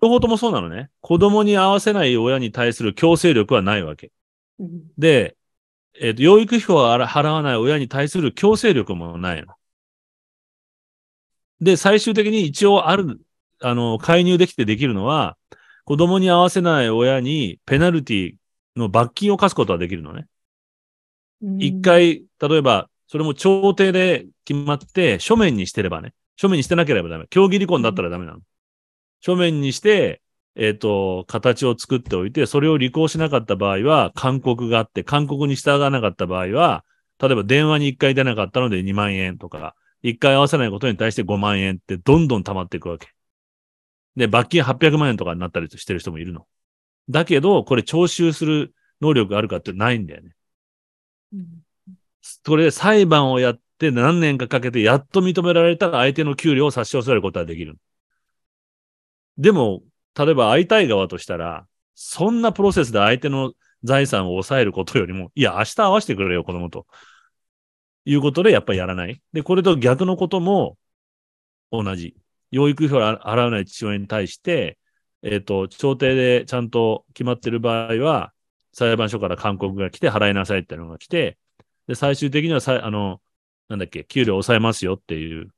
両方ともそうなのね。子供に合わせない親に対する強制力はないわけ。うんで、えっ、と、養育費を払わない親に対する強制力もないの。で、最終的に一応ある、あの、介入できてできるのは、子供に合わせない親にペナルティの罰金を課すことはできるのね。一、回、例えば、それも調停で決まって、書面にしてればね。書面にしてなければダメ。協議離婚だったらダメなの。書面にして、えっ、と、形を作っておいて、それを履行しなかった場合は、勧告があって、勧告に従わなかった場合は、例えば電話に1回出なかったので2万円とか、1回合わせないことに対して5万円ってどんどん溜まっていくわけ。で、罰金800万円とかになったりしてる人もいるの。だけど、これ徴収する能力があるかってないんだよね。うんそれで裁判をやって何年かかけてやっと認められたら相手の給料を差し押さえることはできる。でも、例えば会いたい側としたら、そんなプロセスで相手の財産を抑えることよりも、いや、明日会わせてくれよ、子供と。いうことでやっぱりやらない。で、これと逆のことも同じ。養育費を払わない父親に対して、えっ、と、調停でちゃんと決まってる場合は、裁判所から勧告が来て払いなさいってのが来て、で、最終的にはさ、あの、なんだっけ、給料抑えますよっていう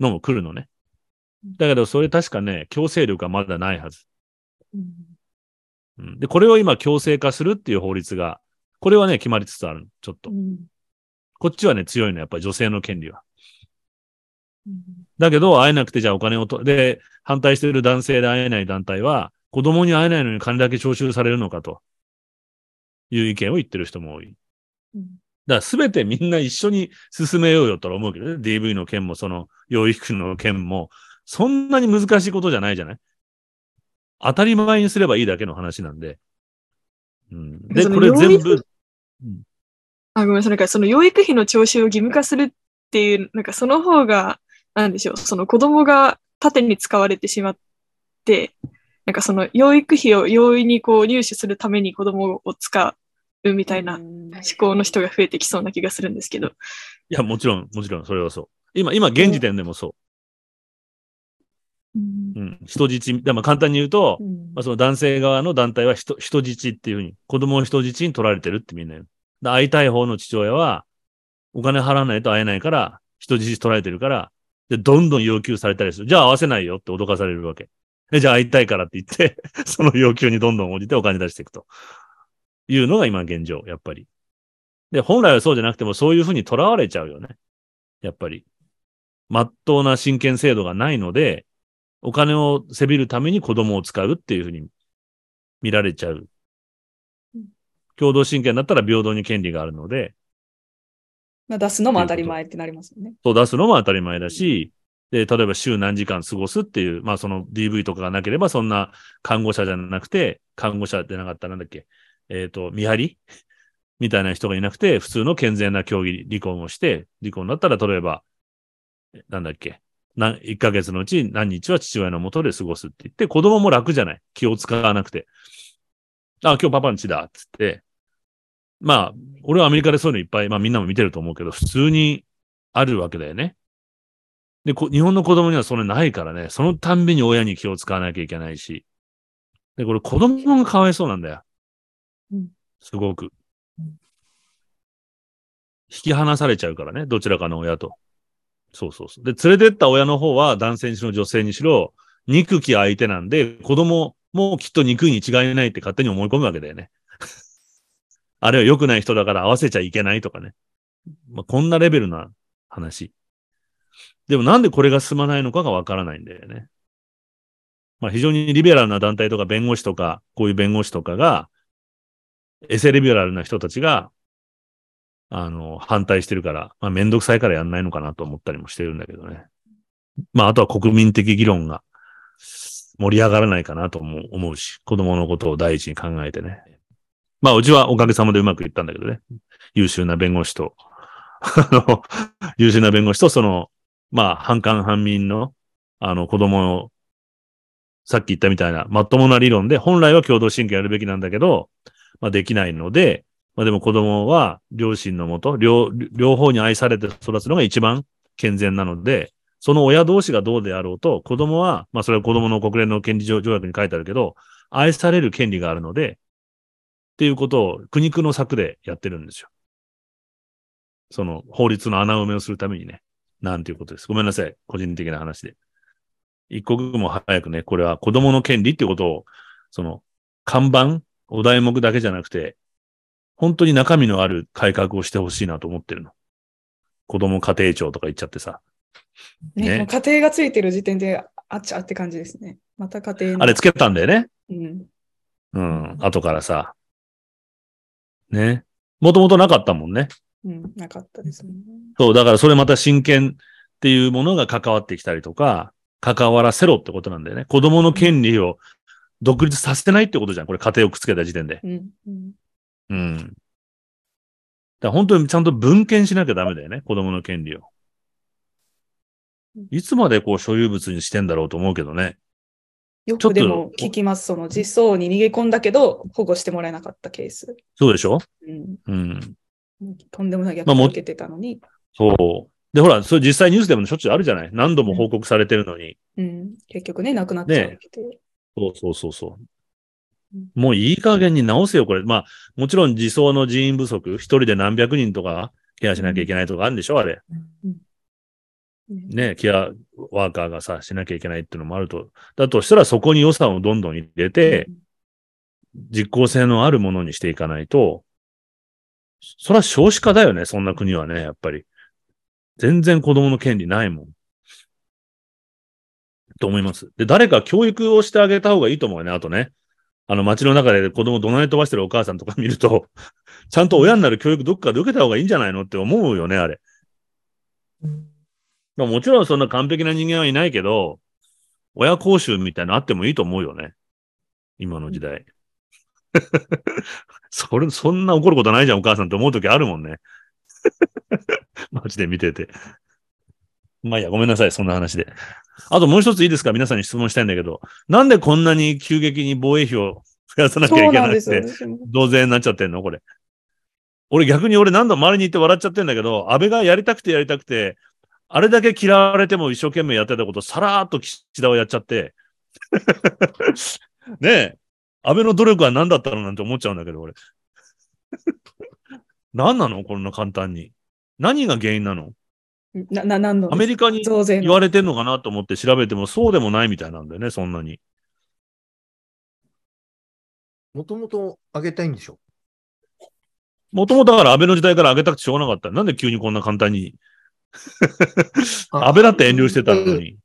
のも来るのね。だけど、それ確かね、強制力はまだないはず。うんうん、で、これを今強制化するっていう法律が、これはね、決まりつつあるの。ちょっとう。んこっちはね、強いの、やっぱり女性の権利は。うんだけど、会えなくてじゃあお金をと、で、反対している男性で会えない団体は、子供に会えないのに金だけ徴収されるのかという意見を言ってる人も多い。うんだから全てみんな一緒に進めようよとは思うけどね。DV の件もその養育費の件も、そんなに難しいことじゃないじゃない？当たり前にすればいいだけの話なんで。うん、で、これ全養部、あ、ごめんなさい。なんかその養育費の徴収を義務化するっていう、なんかその方が、なんでしょう、その子供が縦に使われてしまって、なんかその養育費を容易にこう入手するために子供を使うみたいな思考の人が増えてきそうな気がするんですけど。いや、もちろん、もちろん、それはそう。今、今、現時点でもそう。うん。人質、でも簡単に言うと、うんまあ、その男性側の団体は人人質っていうふうに、子供を人質に取られてるってみんな言う。で会いたい方の父親は、お金払わないと会えないから、人質取られてるから、で、どんどん要求されたりする。じゃあ合わせないよって脅かされるわけ。でじゃあ会いたいからって言って、その要求にどんどん応じてお金出していくと。いうのが今現状、やっぱり。で、本来はそうじゃなくてもそういうふうに囚われちゃうよね。やっぱり。まっとうな親権制度がないので、お金をせびるために子供を使うっていうふうに見られちゃう。うん。共同親権だったら平等に権利があるので、まあ、出すのも当たり前ってなりますよね。そう出すのも当たり前だし、で、例えば週何時間過ごすっていう、まあその DV とかがなければそんな看護者じゃなくて、看護者でなかったらなんだっけ、えっ、と、見張り？みたいな人がいなくて、普通の健全な協議、離婚をして、離婚だったら例えば、なんだっけ、な1ヶ月のうち何日は父親の元で過ごすって言って、子供も楽じゃない気を使わなくて。あ、今日パパん家だっつって。まあ、俺はアメリカでそういうのいっぱい、まあみんなも見てると思うけど、普通にあるわけだよね。で、こ日本の子供にはそれないからね、そのたんびに親に気を使わなきゃいけないし。で、これ子供がかわいそうなんだよ。うんすごく。引き離されちゃうからね、どちらかの親と。そうそうそう。で、連れてった親の方は男性にしろ女性にしろ、憎き相手なんで、子供もきっと憎いに違いないって勝手に思い込むわけだよね。あるいは良くない人だから合わせちゃいけないとかね。まあ、こんなレベルな話。でもなんでこれが進まないのかがわからないんだよね。まあ非常にリベラルな団体とか弁護士とか、こういう弁護士とかが、エセリベラルな人たちが、あの、反対してるから、まあめんどくさいからやんないのかなと思ったりもしてるんだけどね。まああとは国民的議論が盛り上がらないかなとも思うし、子供のことを第一に考えてね。まあうちはおかげさまでうまくいったんだけどね。優秀な弁護士と、あの、優秀な弁護士とその、まあ反官反民の、あの子供を、さっき言ったみたいな、まともな理論で、本来は共同親権やるべきなんだけど、まあできないので、まあでも子供は両親のもと、両、両方に愛されて育つのが一番健全なので、その親同士がどうであろうと、子供は、まあそれは子供の国連の権利条条約に書いてあるけど、愛される権利があるので、っていうことを苦肉の策でやってるんですよ。その法律の穴埋めをするためにね。なんていうことです。ごめんなさい。個人的な話で。一刻も早くね、これは子供の権利っていうことを、その、看板、お題目だけじゃなくて、本当に中身のある改革をしてほしいなと思ってるの。子供家庭庁とか言っちゃってさ。ねね家庭がついてる時点で、あっちゃって感じですね。また家庭のあれつけたんだよね。うん。うん。後からさ。ね。もともとなかったもんね。うん、なかったですね。そう、だからそれまた親権っていうものが関わってきたりとか、関わらせろってことなんだよね。子供の権利を独立させてないってことじゃん。これ家庭をくっつけた時点で。うん。うんうん。だ本当にちゃんと分権しなきゃダメだよね。子供の権利を。いつまでこう所有物にしてんだろうと思うけどね。よくでも聞きます。その実相に逃げ込んだけど、保護してもらえなかったケース。そうでしょ？うん。うん。とんでもない虐まあも待を受けてたのに。そう。で、ほら、それ実際ニュースでもしょっちゅうあるじゃない？何度も報告されてるのに。うん。結局ね、亡くなっちゃうわけで。そうそうそうそううん。もういい加減に直せよ、これ。まあ、もちろん自走の人員不足、一人で何百人とかケアしなきゃいけないとかあるんでしょ、あれ。うんね、ケアワーカーがさ、しなきゃいけないっていうのもあると。だとしたらそこに予算をどんどん入れて、実効性のあるものにしていかないと、それは少子化だよね、そんな国はね、やっぱり。全然子供の権利ないもん。と思います。で、誰か教育をしてあげた方がいいと思うよね、あとね。あの街の中で子供怒鳴り飛ばしてるお母さんとか見ると、ちゃんと親になる教育どっかで受けた方がいいんじゃないのって思うよね、あれ。まあもちろんそんな完璧な人間はいないけど、親講習みたいなのあってもいいと思うよね。今の時代。それ、そんな怒ることないじゃん、お母さんって思う時あるもんね。マジで見てて。まあいいや、ごめんなさい、そんな話で。あともう一ついいですか？皆さんに質問したいんだけど、なんでこんなに急激に防衛費を増やさなきゃそいうけなくなんですよ。て、私も増税になっちゃってんの？これ。俺逆に俺何度も周りに行って笑っちゃってんだけど、安倍がやりたくてやりたくて、あれだけ嫌われても一生懸命やってたこと、さらーっと岸田をやっちゃって、ねえ。安倍の努力は何だったのなんて思っちゃうんだけど、俺。何なの？こんな簡単に。何が原因なの？な、な、なんのアメリカに増税の。言われてんのかなと思って調べてもそうでもないみたいなんだよね、そんなに。もともと上げたいんでしょ？もともとだから安倍の時代から上げたくてしょうがなかった。なんで急にこんな簡単に。安倍だって遠慮してたのに。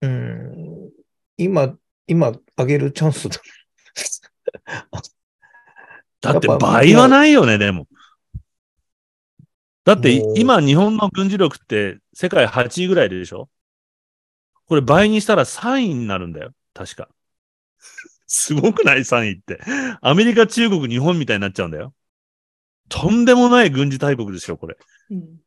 うん。今、今、上げるチャンスだ。だって倍はないよね、でも。だって今日本の軍事力って世界8位ぐらいでしょ？これ倍にしたら3位になるんだよ。確か。すごくない ?3 位って。アメリカ、中国、日本みたいになっちゃうんだよ。とんでもない軍事大国ですよ、これ。うん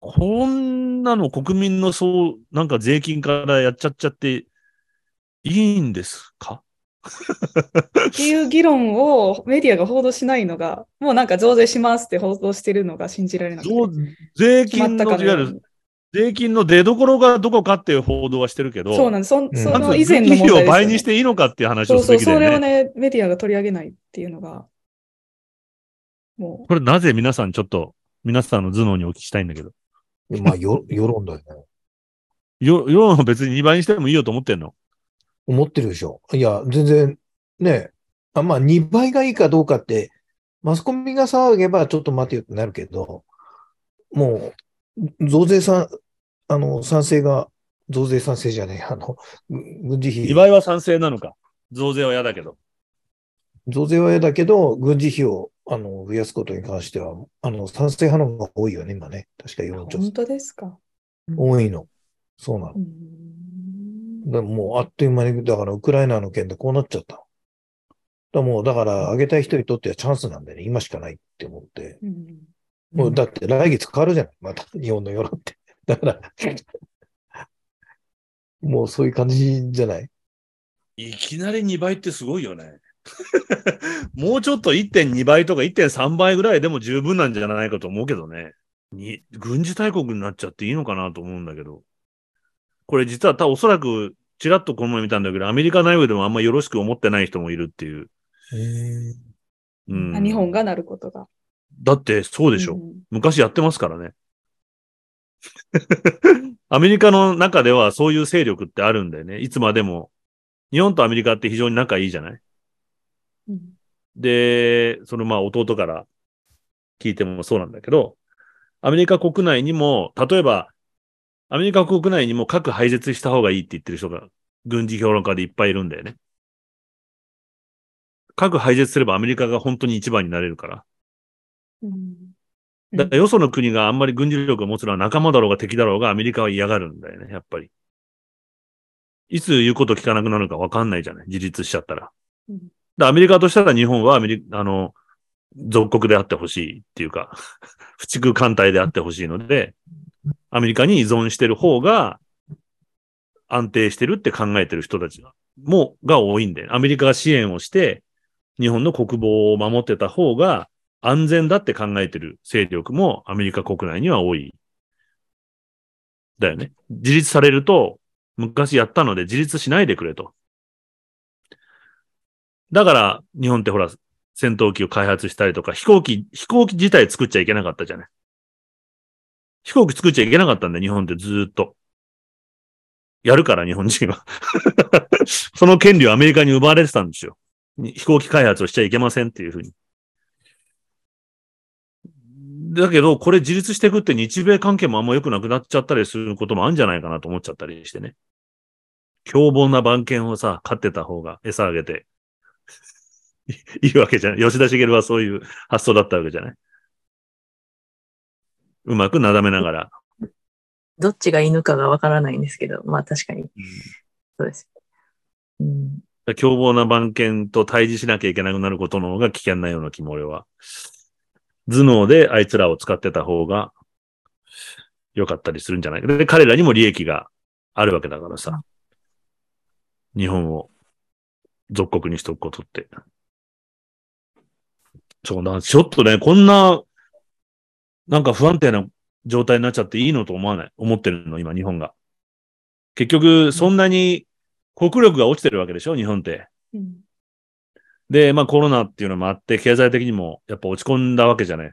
こんなの国民のそう、なんか税金からやっちゃっちゃっていいんですか？っていう議論をメディアが報道しないのが、もうなんか増税しますって報道してるのが信じられなくて。そう税金の、いわゆる税金の出所がどこかっていう報道はしてるけど、そうなんです。そんその以前の問題ですよね倍にしていいのかっていう話そうそう、をすべきだよね。それをね、メディアが取り上げないっていうのが、もこれなぜ皆さんちょっと、皆さんの頭脳にお聞きしたいんだけど。まあ、よ、世論だよね。よ、世論は別に2倍にしてもいいよと思ってんの？思ってるでしょ。いや、全然、ね、あまあ、2倍がいいかどうかって、マスコミが騒げばちょっと待てよってなるけど、もう、増税さん、あの、賛成が、増税賛成じゃねえ、あの、ぐ軍事 ?2 費、倍は賛成なのか。増税は嫌だけど。増税は嫌だけど、軍事費を、あの、増やすことに関しては、あの、賛成派の方が多いよね、今ね。確か世論調査本。当ですか。多いの。そうなのう。んでももうあっという間に、だからウクライナの件でこうなっちゃった。だからもう、だから上げたい人にとってはチャンスなんだよね。今しかないって思って。うんもうだって来月変わるじゃない。また日本の世論って。だから、もうそういう感じじゃない？いきなり2倍ってすごいよね。もうちょっと1.2倍とか1.3倍ぐらいでも十分なんじゃないかと思うけどね。に、軍事大国になっちゃっていいのかなと思うんだけど。これ実はたおそらく、ちらっとこの前見たんだけど、アメリカ内部でもあんまよろしく思ってない人もいるっていう。うん。あ日本がなることが。だってそうでしょ。ん昔やってますからね。アメリカの中ではそういう勢力ってあるんだよね。いつまでも。日本とアメリカって非常に仲いいじゃない？うんで、そのまあ弟から聞いてもそうなんだけど、アメリカ国内にも、例えば、アメリカ国内にも核廃絶した方がいいって言ってる人が、軍事評論家でいっぱいいるんだよね。核廃絶すればアメリカが本当に一番になれるから。うんだからよその国があんまり軍事力を持つのは仲間だろうが敵だろうがアメリカは嫌がるんだよね、やっぱり。いつ言うこと聞かなくなるか分かんないじゃない自立しちゃったら。うんでアメリカとしたら日本はアメリカ、あの、属国であってほしいっていうか、不畜艦隊であってほしいので、アメリカに依存してる方が安定してるって考えてる人たちも、が多いんで、アメリカが支援をして、日本の国防を守ってた方が安全だって考えてる勢力もアメリカ国内には多い。だよね。自立されると、昔やったので自立しないでくれと。だから、日本ってほら、戦闘機を開発したりとか、飛行機、飛行機自体作っちゃいけなかったじゃない。飛行機作っちゃいけなかったんだよ、日本ってずっと。やるから、日本人は。その権利をアメリカに奪われてたんですよ。飛行機開発をしちゃいけませんっていうふうに。だけど、これ自立していくって日米関係もあんま良くなくなっちゃったりすることもあるんじゃないかなと思っちゃったりしてね。凶暴な番犬をさ、飼ってた方が餌あげていいわけじゃない。吉田茂はそういう発想だったわけじゃないうまくなだめながら。どっちが犬かがわからないんですけど、まあ確かにそうです。うん、凶暴な番犬と対峙しなきゃいけなくなることの方が危険なような気も俺は。頭脳であいつらを使ってた方が良かったりするんじゃないか。で、彼らにも利益があるわけだからさ。日本を属国にしておくことって。そうだ、ちょっとね、こんな、なんか不安定な状態になっちゃっていいのと思わない？思ってるの、今、日本が。結局、そんなに国力が落ちてるわけでしょ？日本って。うんで、まあコロナっていうのもあって、経済的にもやっぱ落ち込んだわけじゃない。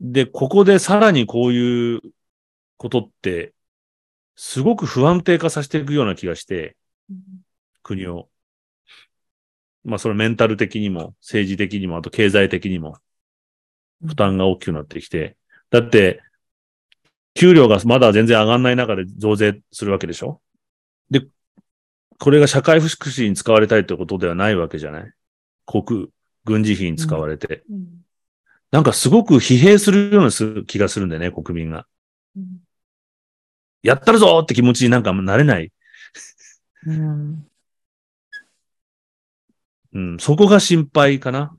で、ここでさらにこういうことって、すごく不安定化させていくような気がして、国を。まあそれメンタル的にも、政治的にも、あと経済的にも、負担が大きくなってきて。だって、給料がまだ全然上がんない中で増税するわけでしょ？で、これが社会福祉に使われたいってことではないわけじゃない？国、軍事費に使われて。うんなんかすごく疲弊するようなす気がするんだよね、国民が。うんやったるぞって気持ちになんかなれない。うん。うん、そこが心配かな。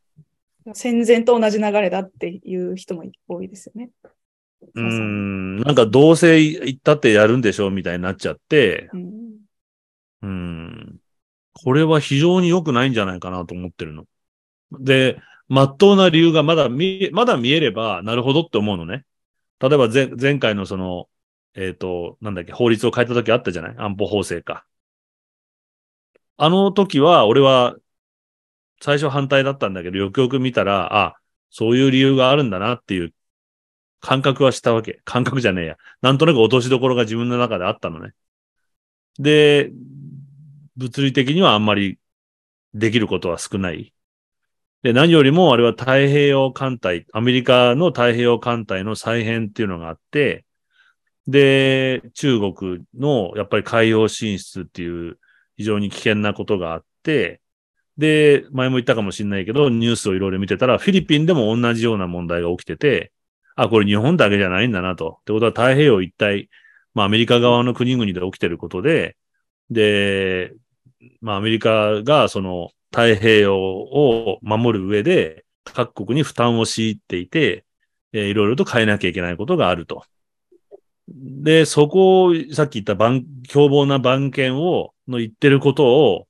戦前と同じ流れだっていう人も多いですよね。うん、なんかどうせ行ったってやるんでしょうみたいになっちゃって、うんうん、これは非常に良くないんじゃないかなと思ってるの。で、まっとうな理由がまだ見、まだ見えれば、なるほどって思うのね。例えば前、前回のその、えっ、と、なんだっけ、法律を変えた時あったじゃない？安保法制か。あの時は、俺は、最初反対だったんだけど、よくよく見たら、あ、そういう理由があるんだなっていう感覚はしたわけ。感覚じゃねえや。なんとなく落としどころが自分の中であったのね。で、物理的にはあんまりできることは少ない。で、何よりもあれは太平洋艦隊、アメリカの太平洋艦隊の再編っていうのがあって、で、中国のやっぱり海洋進出っていう非常に危険なことがあって、で、前も言ったかもしれないけど、ニュースをいろいろ見てたら、フィリピンでも同じような問題が起きてて、あ、これ日本だけじゃないんだなと。ってことは太平洋一帯、まあアメリカ側の国々で起きてることで、で、まあアメリカがその太平洋を守る上で各国に負担を強いていて、えいろいろと変えなきゃいけないことがあると。で、そこを、さっき言った番、凶暴な番犬を、の言ってることを、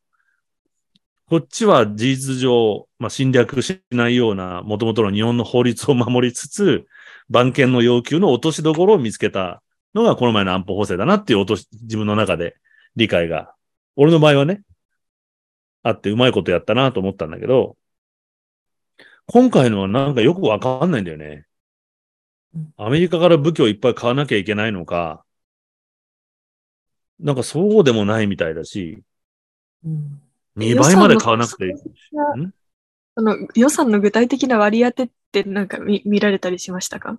こっちは事実上、まあ、侵略しないような、元々の日本の法律を守りつつ、番犬の要求の落としどころを見つけたのがこの前の安保法制だなっていう落とし、自分の中で理解が、俺の場合はね、あってうまいことやったなと思ったんだけど、今回のはなんかよくわかんないんだよね。アメリカから武器をいっぱい買わなきゃいけないのか、なんかそうでもないみたいだし、うん。2倍まで買わなくていい。その予算の具体的な割り当てってなんか見見られたりしましたか？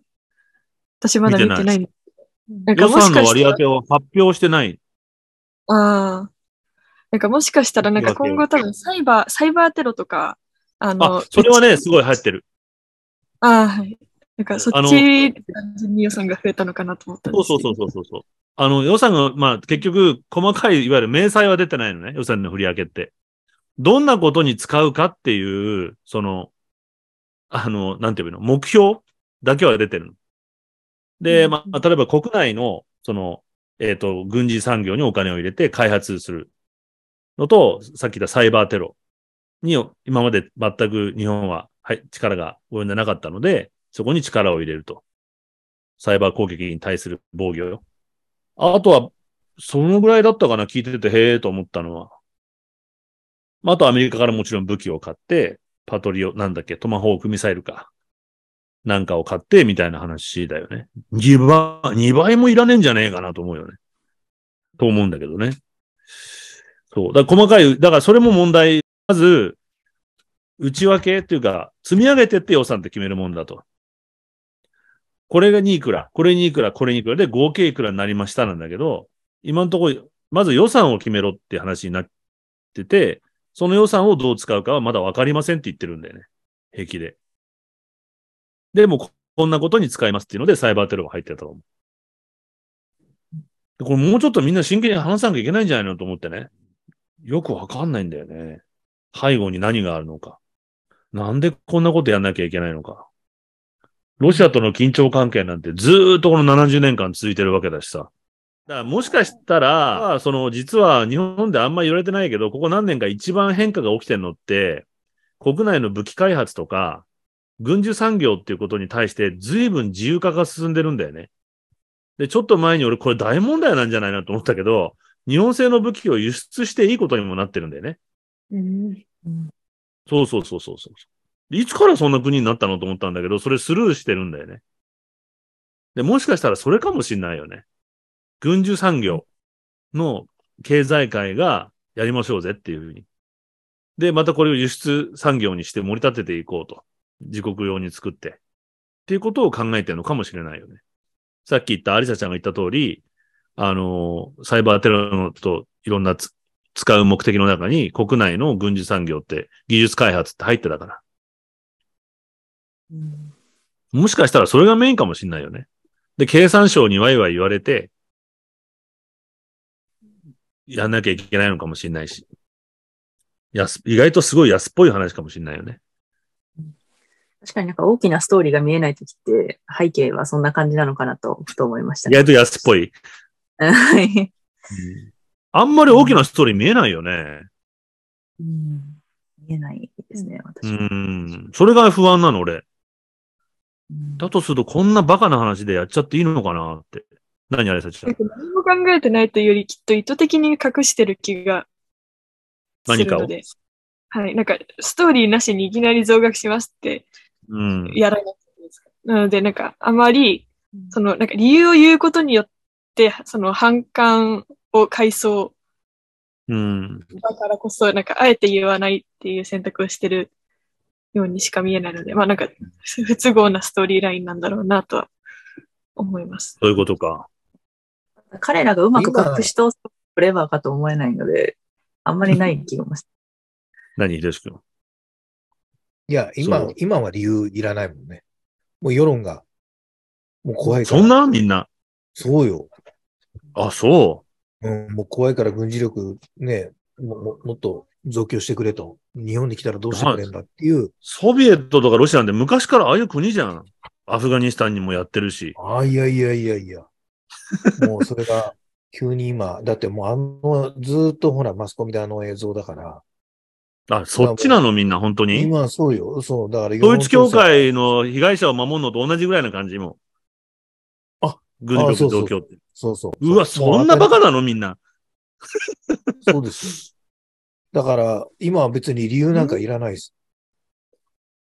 私まだ見てない。見なんかしかしたら算の割り当、てを発表してない。ああ。なんかもしかしたらなんか今後多分サイバー、サイバーテロとか、あの、あ、それはね、すごい入ってる。ああ、はい。なんかそっち単純に予算が増えたのかなと思ったんですそうそうそうそうそう。あの、予算が、まあ、結局、細かい、いわゆる明細は出てないのね、予算の振り分けって。どんなことに使うかっていう、その、あの、なんていうの、目標だけは出てるの。で、まあ、例えば国内の、その、えっ、と、軍事産業にお金を入れて開発するのと、さっき言ったサイバーテロに、今まで全く日本は、はい、力が及んでなかったので、そこに力を入れると。サイバー攻撃に対する防御よ。あとは、そのぐらいだったかな、聞いてて、へえと思ったのは。まあ、あとアメリカからもちろん武器を買って、パトリオ、なんだっけ、トマホークミサイルか。なんかを買って、みたいな話だよね。2倍、2倍もいらねえんじゃねえかなと思うよね。と思うんだけどね。そう。だから細かい、だからそれも問題。まず、内訳っていうか、積み上げてって予算って決めるもんだと。これがにいくら、これにいくら、これにいくらで合計いくらになりましたなんだけど、今のところ、まず予算を決めろって話になってて、その予算をどう使うかはまだわかりませんって言ってるんだよね。平気で。でも、こんなことに使いますっていうので、サイバーテロが入ってたと思う。これもうちょっとみんな真剣に話さなきゃいけないんじゃないのと思ってね。よくわかんないんだよね。背後に何があるのか。なんでこんなことやんなきゃいけないのか。ロシアとの緊張関係なんてずーっとこの70年間続いてるわけだしさ。だからもしかしたら、その実は日本であんま言われてないけど、ここ何年か一番変化が起きてるのって、国内の武器開発とか、軍需産業っていうことに対して随分自由化が進んでるんだよね。で、ちょっと前に俺これ大問題なんじゃないなと思ったけど、日本製の武器を輸出していいことにもなってるんだよね。うん。そうそうそうそうそう。いつからそんな国になったのと思ったんだけど、それスルーしてるんだよね。で、もしかしたらそれかもしんないよね。軍需産業の経済界がやりましょうぜっていうふうに。で、またこれを輸出産業にして盛り立てていこうと。自国用に作って。っていうことを考えてるのかもしれないよね。さっき言ったアリサちゃんが言った通り、あの、サイバーテロのといろんなつ使う目的の中に国内の軍事産業って技術開発って入ってたから。うんもしかしたらそれがメインかもしれないよね。で、経産省にワイワイ言われて、やんなきゃいけないのかもしれないし。安、意外とすごい安っぽい話かもしれないよね。確かになんか大きなストーリーが見えないときって背景はそんな感じなのかなと、ふと思いましたね。意外と安っぽい。はい。あんまり大きなストーリー見えないよね。うん見えないですね、私うは。ん。それが不安なの、俺。うんだとすると、こんなバカな話でやっちゃっていいのかなって。何あれさち何も考えてないというより、きっと意図的に隠してる気がするので。はい。なんか、ストーリーなしにいきなり増額しますってうん。やらないですか。なので、なんか、あまり、その、なんか理由を言うことによって、その反感を解消うん。だからこそ、なんか、あえて言わないっていう選択をしてるようにしか見えないので、まあなんか、不都合なストーリーラインなんだろうなとは思います。そういうことか。彼らがうまく隠し通すクレバーかと思えないので、あんまりない気がします。何、ひとし君。いや、今今は理由いらないもんね。もう世論が、もう怖いから。そんなみんな？そうよ。あ、そう？ん、もう怖いから軍事力ね、もももっと増強してくれと。日本に来たらどうしてくれんだっていう。ソビエトとかロシアなんて昔からああいう国じゃん。アフガニスタンにもやってるし。ああ、いやいやいやいや。もうそれが、急に今、だってもうあの、ずーっとほら、マスコミであの映像だから。あ、そっちなのみんな、本当に？今はそうよ。そう、だから世統一教会の被害者を守るのと同じぐらいな感じも。あ、軍事力増強って。そうそう。うわ、そんなバカなのみんな。そうですよ。だから、今は別に理由なんかいらないです。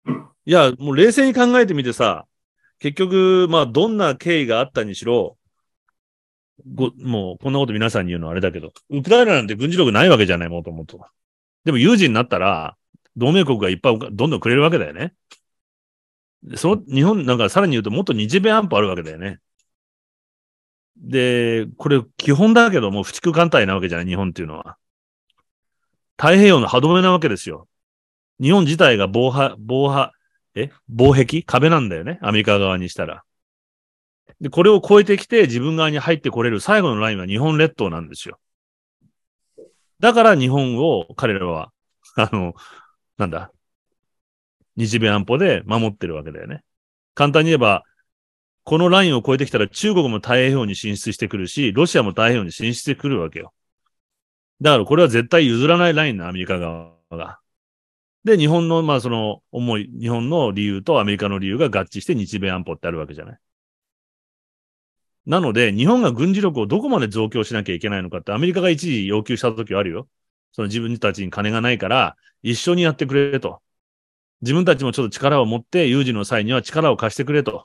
いや、もう冷静に考えてみてさ、結局、まあ、どんな経緯があったにしろ、ご、もう、こんなこと皆さんに言うのはあれだけど、ウクライナなんて軍事力ないわけじゃない、もともと。でも有事になったら、同盟国がいっぱいどんどんくれるわけだよね。その、日本、なんかさらに言うともっと日米安保あるわけだよね。で、これ基本だけどもう、駆逐艦隊なわけじゃない、日本っていうのは。太平洋の歯止めなわけですよ。日本自体が防波、防波、え？防壁？壁なんだよね。アメリカ側にしたら。で、これを越えてきて自分側に入ってこれる最後のラインは日本列島なんですよ。だから日本を彼らは、あの、なんだ、日米安保で守ってるわけだよね。簡単に言えば、このラインを越えてきたら中国も太平洋に進出してくるし、ロシアも太平洋に進出してくるわけよ。だからこれは絶対譲らないラインな、アメリカ側が。で、日本の、まあその、思い、日本の理由とアメリカの理由が合致して日米安保ってあるわけじゃない。なので、日本が軍事力をどこまで増強しなきゃいけないのかってアメリカが一時要求した時はあるよ。その自分たちに金がないから、一緒にやってくれと。自分たちもちょっと力を持って、有事の際には力を貸してくれと。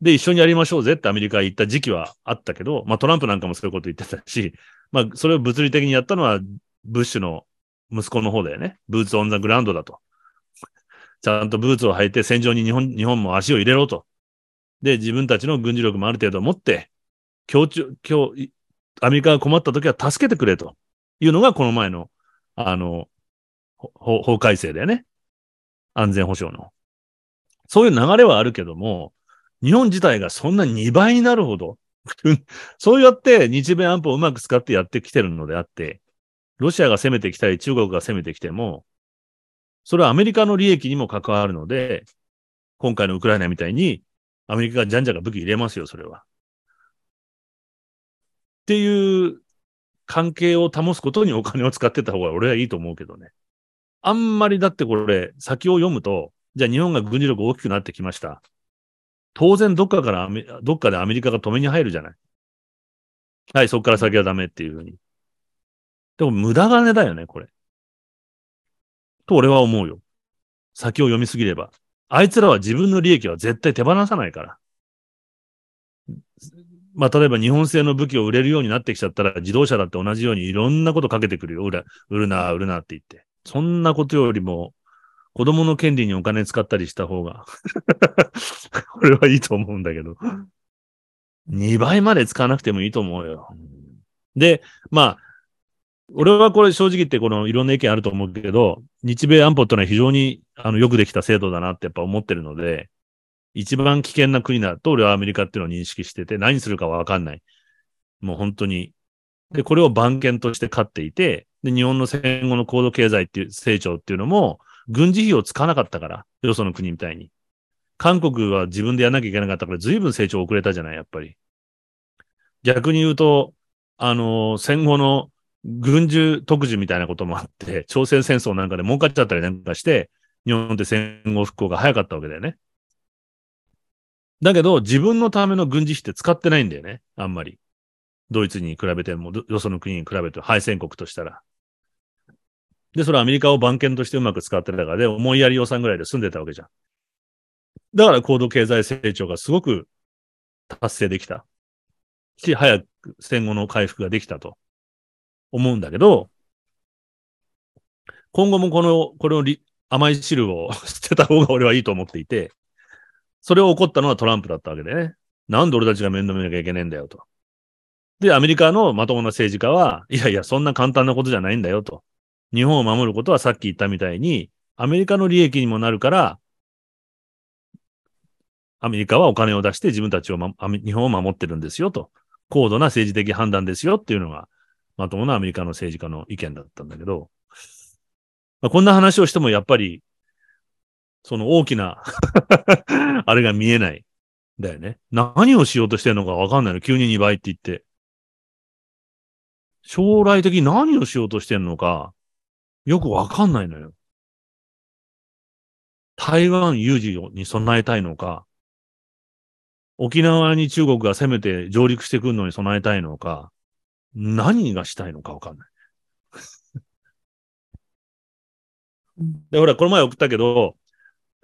で、一緒にやりましょうぜってアメリカが言った時期はあったけど、まあトランプなんかもそういうこと言ってたし、まあそれを物理的にやったのはブッシュの息子の方だよね。ブーツオンザグラウンドだと。ちゃんとブーツを履いて戦場に日本、日本も足を入れろと。で、自分たちの軍事力もある程度持って、強調、今日、アメリカが困った時は助けてくれというのがこの前の、あの、法法改正だよね。安全保障の。そういう流れはあるけども、日本自体がそんな2倍になるほど、そうやって日米安保をうまく使ってやってきてるのであって、ロシアが攻めてきたり中国が攻めてきても、それはアメリカの利益にも関わるので、今回のウクライナみたいに、アメリカがじゃんじゃが武器入れますよ、それは。っていう関係を保つことにお金を使ってた方が俺はいいと思うけどね。あんまりだってこれ、先を読むと、じゃあ日本が軍事力大きくなってきました。当然どっかから、どっかでアメリカが止めに入るじゃない。はい、そこから先はダメっていうふうに。でも無駄金だよね、これ。と俺は思うよ。先を読みすぎれば。あいつらは自分の利益は絶対手放さないから。まあ、例えば日本製の武器を売れるようになってきちゃったら、自動車だって同じようにいろんなことかけてくるよ。売る売るな、売るなって言って。そんなことよりも、子供の権利にお金使ったりした方が、これはいいと思うんだけど。2倍まで使わなくてもいいと思うよ。で、まあ、俺はこれ正直言ってこのいろんな意見あると思うけど、日米安保ってのは非常にあのよくできた制度だなってやっぱ思ってるので、一番危険な国だと俺はアメリカっていうのを認識してて、何するかわかんない。もう本当に。で、これを番犬として飼っていて、で、日本の戦後の高度経済っていう成長っていうのも、軍事費を使わなかったから、よその国みたいに。韓国は自分でやらなきゃいけなかったから、随分成長遅れたじゃない、やっぱり。逆に言うと、あの戦後の軍需特需みたいなこともあって、朝鮮戦争なんかで儲かっちゃったりなんかして、日本って戦後復興が早かったわけだよね。だけど、自分のための軍事費って使ってないんだよね。あんまり。ドイツに比べても、よその国に比べて敗戦国としたら。で、それはアメリカを番犬としてうまく使ってたからで、思いやり予算ぐらいで済んでたわけじゃん。だから高度経済成長がすごく達成できた。し、早く戦後の回復ができたと思うんだけど、今後もこの、これを甘い汁を 捨てた方が俺はいいと思っていて、それを怒ったのはトランプだったわけでね。なんで俺たちが面倒見なきゃいけねえんだよと。で、アメリカのまともな政治家は、いやいや、そんな簡単なことじゃないんだよと。日本を守ることはさっき言ったみたいに、アメリカの利益にもなるから、アメリカはお金を出して自分たちを、ま、日本を守ってるんですよと。高度な政治的判断ですよっていうのが、まともなアメリカの政治家の意見だったんだけど、まあ、こんな話をしてもやっぱり、その大きな あれが見えない。だよね。何をしようとしてるのかわかんないの。急に2倍って言って。将来的に何をしようとしてるのか、よくわかんないのよ。台湾有事に備えたいのか、沖縄に中国が攻めて上陸してくるのに備えたいのか、何がしたいのかわかんない。で、ほら、この前送ったけど、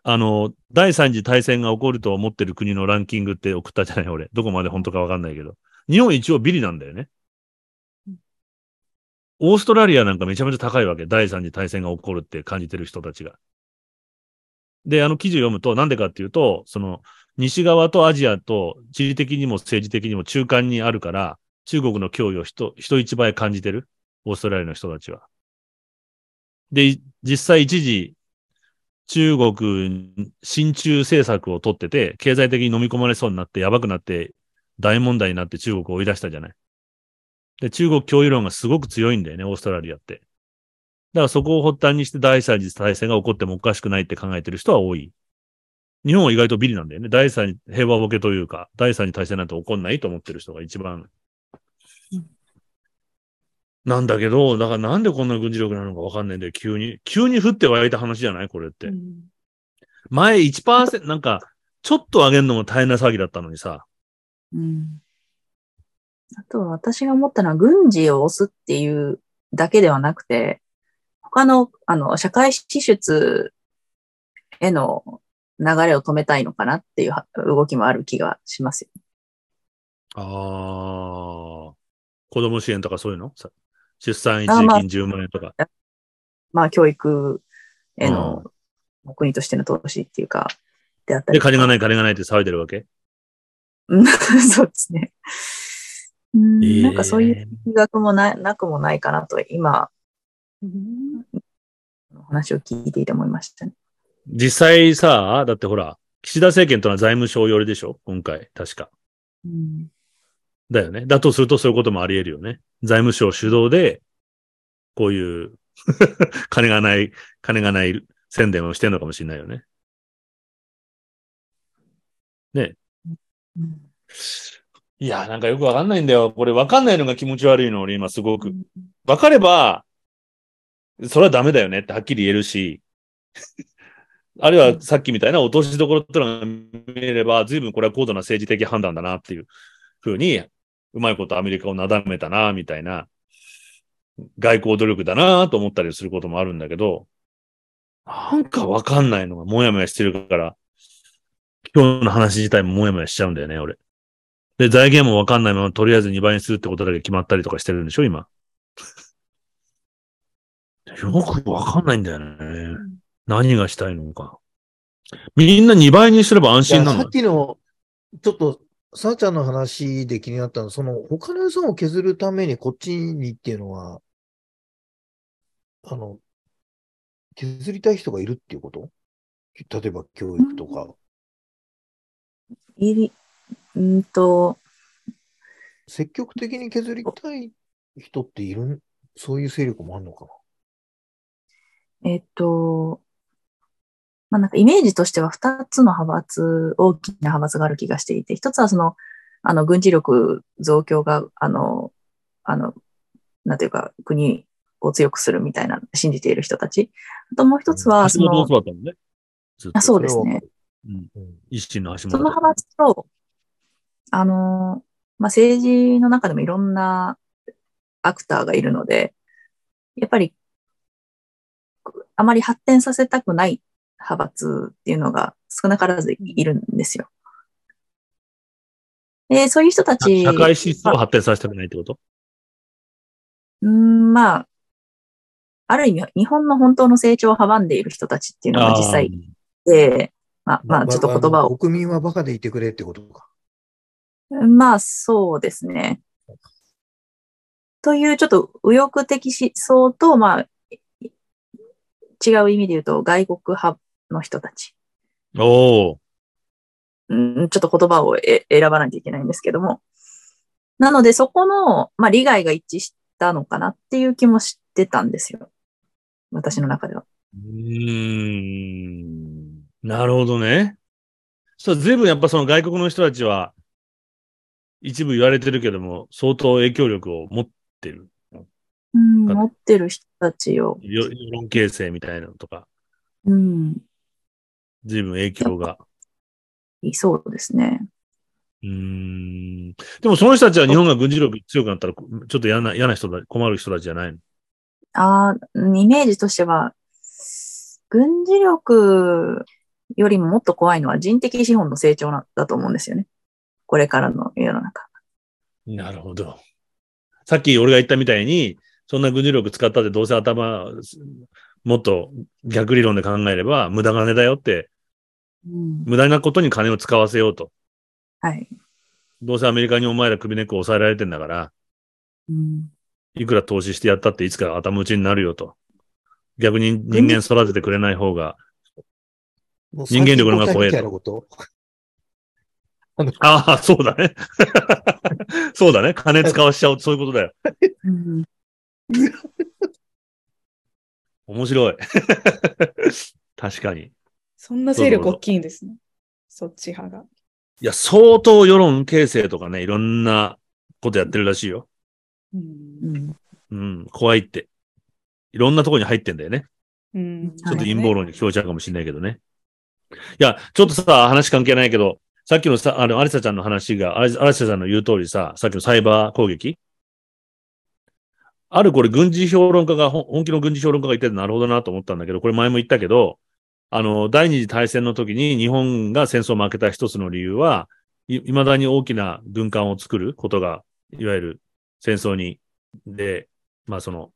あの、第三次大戦が起こると思ってる国のランキングって送ったじゃない俺。どこまで本当かわかんないけど。日本一応ビリなんだよね。オーストラリアなんかめちゃめちゃ高いわけ。第三次大戦が起こるって感じてる人たちが。で、あの記事を読むと、なんでかっていうと、その、西側とアジアと地理的にも政治的にも中間にあるから、中国の脅威を人、人一倍感じてる？オーストラリアの人たちは。で、実際一時、中国、親中政策を取ってて、経済的に飲み込まれそうになって、やばくなって、大問題になって中国を追い出したじゃない。で、中国脅威論がすごく強いんだよね、オーストラリアって。だからそこを発端にして第三次大戦が起こってもおかしくないって考えてる人は多い。日本は意外とビリなんだよね。第三次平和ボケというか、第三次大戦なんて起こんないと思ってる人が一番。なんだけど、だからなんでこんな軍事力なのかわかんないんだよ、急に。急に降って湧いた話じゃない？これって。前1%、なんか、ちょっと上げるのも大変な騒ぎだったのにさ。うん。あとは私が思ったのは、軍事を押すっていうだけではなくて、他の、あの、社会支出への流れを止めたいのかなっていうは動きもある気がしますよ。ああ。子供支援とかそういうの？さ出産一時あまあ金10万円とか。まあ、教育への、国としての投資っていうか、であったりで、金がない、金がないって騒いでるわけ？うん そうですね。うんええなんかそういう気学もななくもないかなと、今、話を聞いていて思いましたね。実際さ、だってほら、岸田政権とのは財務省寄りでしょ？今回、確か。うんだよね。だとするとそういうこともあり得るよね。財務省主導で、こういう 金がない、金がない宣伝をしてるのかもしれないよね。ね。うんいや、なんかよくわかんないんだよ。これわかんないのが気持ち悪いの、俺今すごく。わかれば、それはダメだよねってはっきり言えるし、あるいはさっきみたいな落としどころってのが見えれば、随分これは高度な政治的判断だなっていうふうにうまいことアメリカをなだめたな、みたいな、外交努力だなと思ったりすることもあるんだけど、なんかわかんないのがもやもやしてるから、今日の話自体ももやもやしちゃうんだよね、俺。で、財源もわかんないまま、とりあえず2倍にするってことだけ決まったりとかしてるんでしょ、今。よくわかんないんだよね。何がしたいのか。みんな2倍にすれば安心なのさっ。きの、ちょっと、さあちゃんの話で気になったのは、その、他の予算を削るためにこっちにっていうのは、あの、削りたい人がいるっていうこと？例えば教育とか、いり、うんと、積極的に削りたい人っている、そういう勢力もあるのかな？えっと、まあなんかイメージとしては二つの派閥、大きな派閥がある気がしていて、一つはその、あの、軍事力増強が、あの、あの、なんていうか、国を強くするみたいな、信じている人たち。あともう一つは、そのね。あそうですね。うんうん一心の橋その本。派閥と、あの、まあ、政治の中でもいろんなアクターがいるので、やっぱり、あまり発展させたくない派閥っていうのが少なからずいるんですよ。で、そういう人たち、社会システムを発展させたくないってこと？うん、まあ、ある意味、日本の本当の成長を阻んでいる人たちっていうのが実際いて、まあ、まあ、ちょっと言葉を国民はバカでいてくれってことか。まあ、そうですね。という、ちょっと右翼的思想と、まあ、違う意味で言うと、外国派の人たち。おーうん、ちょっと言葉をえ選ばないといけないんですけども。なので、そこの、まあ、利害が一致したのかなっていう気もしてたんですよ。私の中では。うーん。なるほどね。そう、随分やっぱその外国の人たちは、一部言われてるけども、相当影響力を持ってる。うん、はい持ってる人たちを。よ世論形成みたいなのとか、うん、随分影響が。いそうですね。うーん。でもその人たちは日本が軍事力強くなったら、ちょっと嫌な、嫌な人だ、困る人たちじゃないの？ああ、イメージとしては、軍事力よりももっと怖いのは人的資本の成長なんだと思うんですよね。これからの世の中。なるほど。さっき俺が言ったみたいに、そんな軍事力使ったってどうせ頭、もっと逆理論で考えれば無駄金だよって、うん、無駄なことに金を使わせようと。はい。どうせアメリカにお前ら首根っこ押さえられてんだから、うん、いくら投資してやったっていつか頭打ちになるよと。逆に人間育ててくれない方が、人間力の方が怖いみたいなことああ、そうだね。そうだね。金使わしちゃう、そういうことだよ。うん、面白い。確かに。そんな勢力大きいんですね。そっち派が。いや、相当世論形成とかね、いろんなことやってるらしいよ。うんうん、うん、怖いって。いろんなところに入ってんだよね。うんちょっと陰謀論に聞こえちゃうかもしれないけどね。いや、ちょっとさ、話関係ないけど、さっきのさ、あの、アリサちゃんの話が、アリサちゃんの言う通りさ、さっきのサイバー攻撃あるこれ軍事評論家が、本気の軍事評論家が言っててなるほどなと思ったんだけど、これ前も言ったけど、あの、第二次大戦の時に日本が戦争を負けた一つの理由は、い未だに大きな軍艦を作ることが、いわゆる戦争に、で、まあその、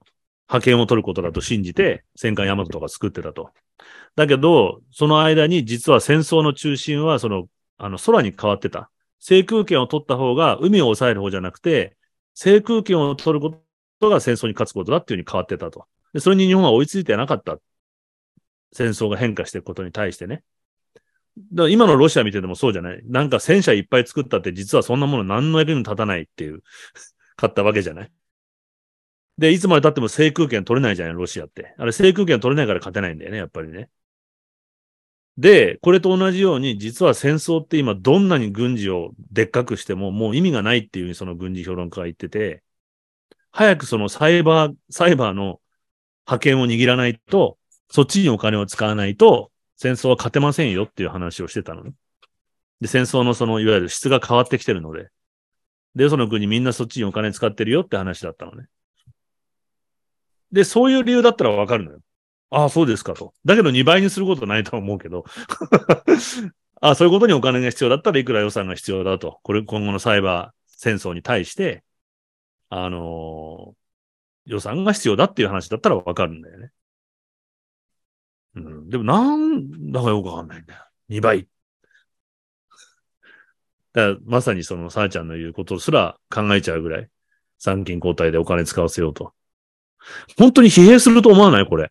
派遣を取ることだと信じて、戦艦ヤマトとか作ってたと。だけど、その間に実は戦争の中心は、その、あの、空に変わってた。制空権を取った方が、海を抑える方じゃなくて、制空権を取ることが戦争に勝つことだっていうふうに変わってたと。で、それに日本は追いついてなかった。戦争が変化していくことに対してね。だから今のロシア見ててもそうじゃないなんか戦車いっぱい作ったって実はそんなもの何の役にも立たないっていう、勝ったわけじゃないで、いつまで経っても制空権取れないじゃないロシアって。あれ制空権取れないから勝てないんだよね、やっぱりね。で、これと同じように、実は戦争って今どんなに軍事をでっかくしてももう意味がないっていうふうにその軍事評論家が言ってて、早くそのサイバー、サイバーの覇権を握らないと、そっちにお金を使わないと、戦争は勝てませんよっていう話をしてたのね。で、戦争のその、いわゆる質が変わってきてるので。で、その国みんなそっちにお金使ってるよって話だったのね。で、そういう理由だったらわかるのよ。ああ、そうですかと。だけど2倍にすることないと思うけど。ああ、そういうことにお金が必要だったらいくら予算が必要だと。これ、今後のサイバー戦争に対して、あのー予算が必要だっていう話だったらわかるんだよね。うん。でもなんだかよくわかんないんだよ。2倍。だまさにそのさあちゃんの言うことすら考えちゃうぐらい、参勤交代でお金使わせようと。本当に疲弊すると思わない？これ。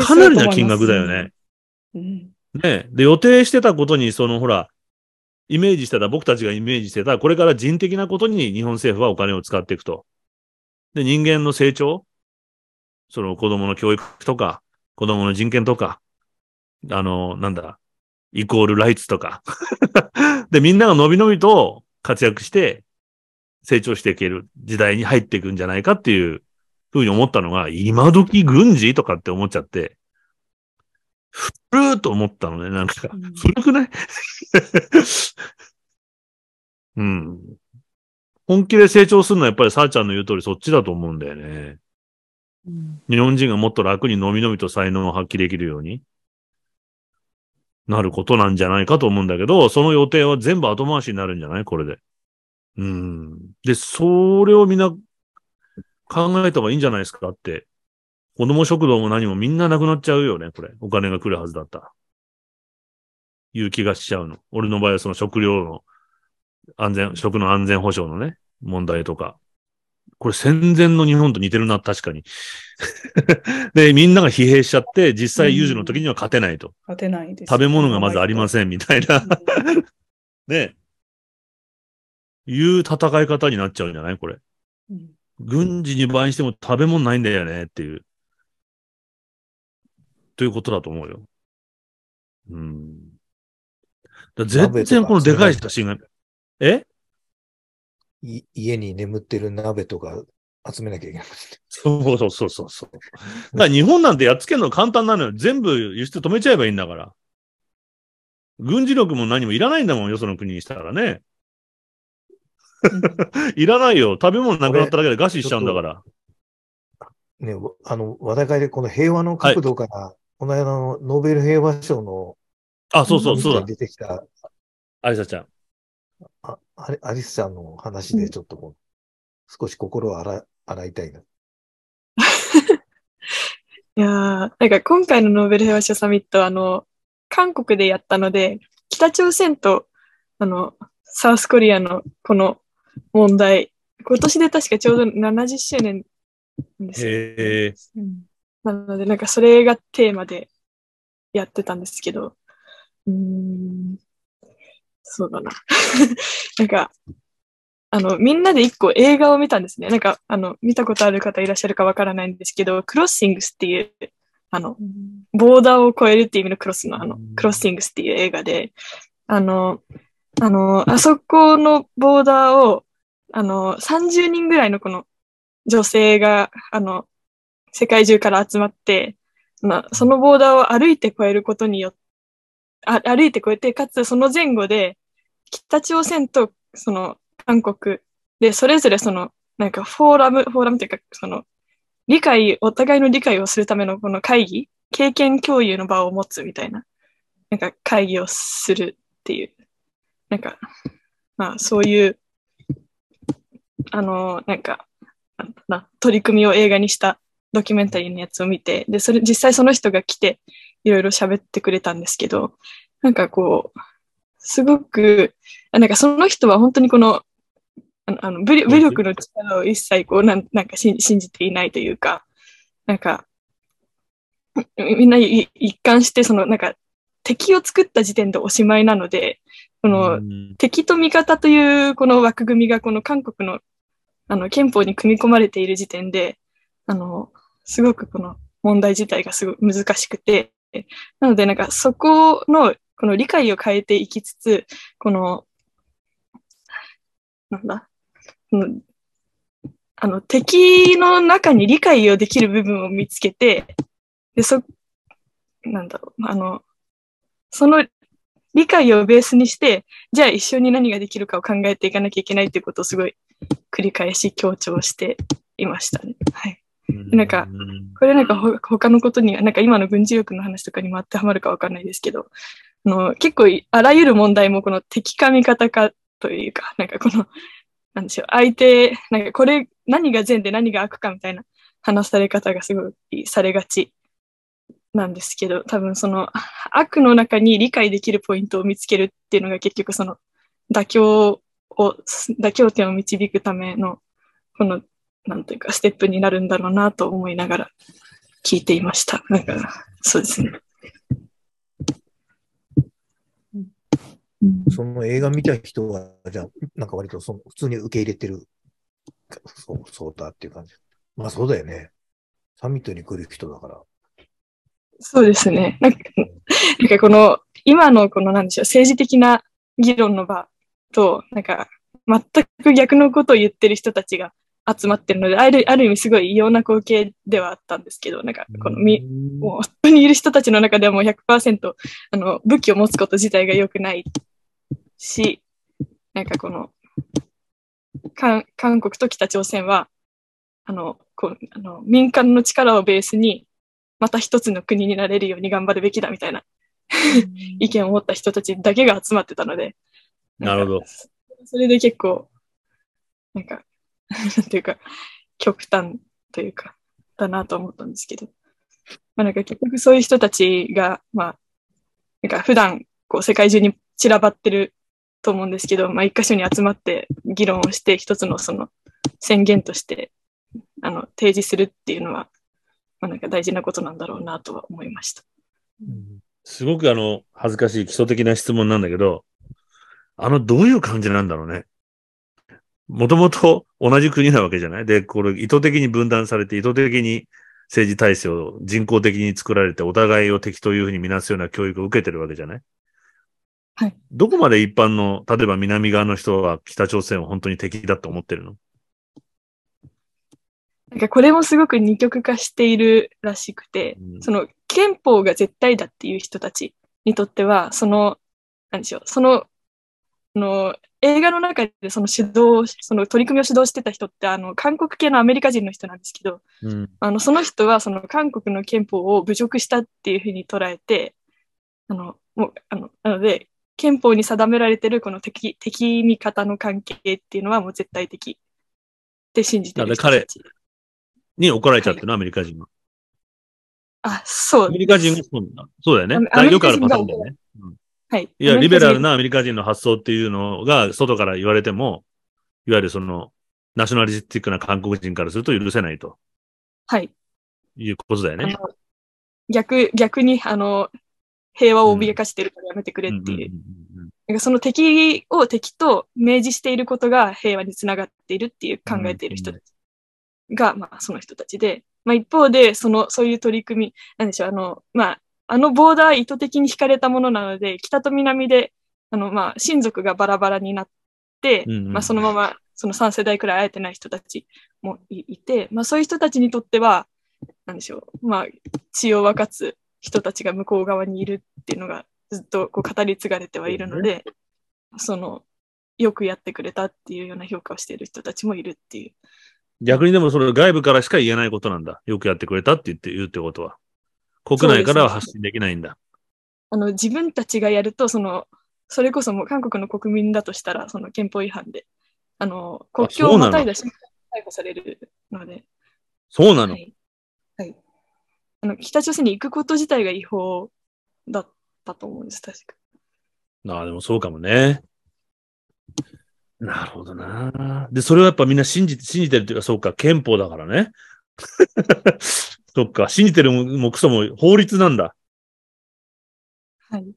かなりな金額だよね。うん。ね。で、予定してたことに、そのほら、イメージしてた、僕たちがイメージしてた、これから人的なことに日本政府はお金を使っていくと。で、人間の成長？その子供の教育とか、子供の人権とか、あの、なんだ、イコールライツとか。で、みんなが伸び伸びと活躍して、成長していける時代に入っていくんじゃないかっていうふうに思ったのが、今時軍事とかって思っちゃって、古ーと思ったのね、なんか。うん古くない？うん。本気で成長するのはやっぱりさあちゃんの言う通りそっちだと思うんだよね。日本人がもっと楽にのみのみと才能を発揮できるようになることなんじゃないかと思うんだけど、その予定は全部後回しになるんじゃない？これで。うん。で、それをみんな考えた方がいいんじゃないですか？って。子供食堂も何もみんななくなっちゃうよね、これ。お金が来るはずだったら。いう気がしちゃうの。俺の場合はその食料の安全、食の安全保障のね、問題とか。これ戦前の日本と似てるな、確かに。で、みんなが疲弊しちゃって、実際有事の時には勝てないと。勝てないです。食べ物がまずありまん。せん、みたいな。ね。いう戦い方になっちゃうんじゃないこれ。うん軍事に倍にしても食べ物ないんだよねっていう。ということだと思うよ。うん。だ全然このでかい写真が、え？い家に眠ってる鍋とか集めなきゃいけない。そ うそうそうそうそう。だから日本なんてやっつけるの簡単なのよ。全部輸出止めちゃえばいいんだから。軍事力も何もいらないんだもん、よその国にしたらね。いらないよ。食べ物なくなっただけで餓死しちゃうんだから。ね、あの、話題会でこの平和の角度から、この間のノーベル平和賞のあ、そうそう、そうだ。出てきたアリサちゃん。あアリアリスちゃんの話でちょっとこう、少し心を洗い洗いたいな。いやーなんか今回のノーベル平和賞サミットは、あの、韓国でやったので、北朝鮮と、あの、サウスコリアのこの問題、今年で確かちょうど70周年ですよ。へえ。うんなので、なんかそれがテーマでやってたんですけど、うーん、そうだな。なんか、あの、みんなで一個映画を見たんですね。なんか、あの、見たことある方いらっしゃるかわからないんですけど、クロッシングスっていう、あの、ボーダーを越えるっていう意味のクロスの、あの、クロッシングスっていう映画で、あの、あの、あそこのボーダーを、あの、30人ぐらいのこの女性が、あの、世界中から集まって、まあ、そのボーダーを歩いて越えることによって、あ歩いて越えて、かつその前後で、北朝鮮とその韓国で、それぞれその、なんかフォーラム、フォーラムというか、その、理解、お互いの理解をするためのこの会議、経験共有の場を持つみたいな、なんか会議をするっていう、なんか、まあそういう、あの、なんか、取り組みを映画にしたドキュメンタリーのやつを見て、で、それ、実際その人が来て、いろいろ喋ってくれたんですけど、なんかこう、すごく、あなんかその人は本当にこの、あの、武力武力の力を一切こう、なんなんか信信じていないというか、なんか、みんない一貫して、その、なんか、敵を作った時点でおしまいなので、この、うん。敵と味方というこの枠組みがこの韓国のあの憲法に組み込まれている時点で、あの、すごくこの問題自体がすごい難しくて、なのでなんかそこのこの理解を変えていきつつ、この、なんだ、このあの敵の中に理解をできる部分を見つけて、で、そ、なんだろう、あの、その理解をベースにして、じゃあ一緒に何ができるかを考えていかなきゃいけないっていうことをすごい繰り返し強調していましたね。はい。なんかうんこれなんかほ他のことには、なんか今の軍事力の話とかにも当てはまるかわかんないですけど、あの結構あらゆる問題もこの敵か味方かというか、なんかこの、なんでしょう、相手、なんかこれ何が善で何が悪かみたいな話され方がすごいされがちなんですけど、多分その悪の中に理解できるポイントを見つけるっていうのが結局その妥協を、妥協点を導くための、このなんというか、ステップになるんだろうなと思いながら聞いていました。なんか、そうですね。その映画見た人は、じゃあ、なんか割とその普通に受け入れてる、そう、そうだっていう感じ。まあそうだよね。サミットに来る人だから。そうですね。なんか、なんかこの、今のこの、なんでしょう、政治的な議論の場と、なんか、全く逆のことを言ってる人たちが集まってるので、あるある意味すごい異様な光景ではあったんですけど、なんか、このみ、もう、本当にいる人たちの中ではもう100%、あの、武器を持つこと自体が良くないし、なんかこの、韓韓国と北朝鮮は、あの、こう、あの、民間の力をベースに、また一つの国になれるように頑張るべきだみたいな意見を持った人たちだけが集まってたので、なるほど。それで結構、なんか、なんていうか、極端というか、だなと思ったんですけど、まあなんか結局そういう人たちが、まあ、なんか普段、こう世界中に散らばってると思うんですけど、まあ一箇所に集まって議論をして、一つのその宣言として、あの、提示するっていうのは、まあなんか大事なことなんだろうなとは思いました。すごくあの、恥ずかしい基礎的な質問なんだけど、あの、どういう感じなんだろうね。もともと同じ国なわけじゃない？で、これ意図的に分断されて、意図的に政治体制を人工的に作られて、お互いを敵というふうに見なすような教育を受けてるわけじゃない？はい。どこまで一般の、例えば南側の人は北朝鮮を本当に敵だと思ってるの？なんかこれもすごく二極化しているらしくて、うん。その憲法が絶対だっていう人たちにとっては、その、なんでしょう、その、あの映画の中でその指導、その取り組みを指導してた人って、あの、韓国系のアメリカ人の人なんですけど、うん。あの、その人はその韓国の憲法を侮辱したっていうふうに捉えて、あの、もう、あの、なので、憲法に定められてるこの敵、敵味方の関係っていうのはもう絶対的って信じてる人たち。に怒られちゃってるの、アメリカ人は。あ、そうアメリカ人がそうだ。そうだよねアメ。よくあるパターンだよね。はい。いや、リベラルな。なアメリカ人の発想っていうのが外から言われても、いわゆるその、ナショナリスティックな韓国人からすると許せないとはい。いうことだよね。逆、逆に、あの、平和を脅かしてるからやめてくれっていう。なんかその敵を敵と明示していることが平和につながっているっていう考えている人たちが、まあその人たちで、まあ一方で、その、そういう取り組み、なんでしょう、あの、まあ、あのボーダー意図的に引かれたものなので、北と南で、あの、まあ、親族がバラバラになって、うんうんまあそのまま、その3世代くらい会えてない人たちもいいて、まあそういう人たちにとっては、なんでしょう、まあ、血を分かつ人たちが向こう側にいるっていうのがずっとこう語り継がれてはいるので、その、よくやってくれたっていうような評価をしている人たちもいるっていう。逆にでもそれ外部からしか言えないことなんだ。よくやってくれたって言って言うってことは。国内からは発信できないんだ。あの、自分たちがやると、その、それこそもう韓国の国民だとしたら、その憲法違反で、あの、国境をまたいだ瞬間に逮捕されるので、そうなの？はい。はい。あの、北朝鮮に行くこと自体が違法だったと思うんです、確か。ああ、でもそうかもね。なるほどな。で、それをやっぱみんな信じて、信じてるっていうか、そうか、憲法だからね。そっか、信じてるももクソも法律なんだ。はい。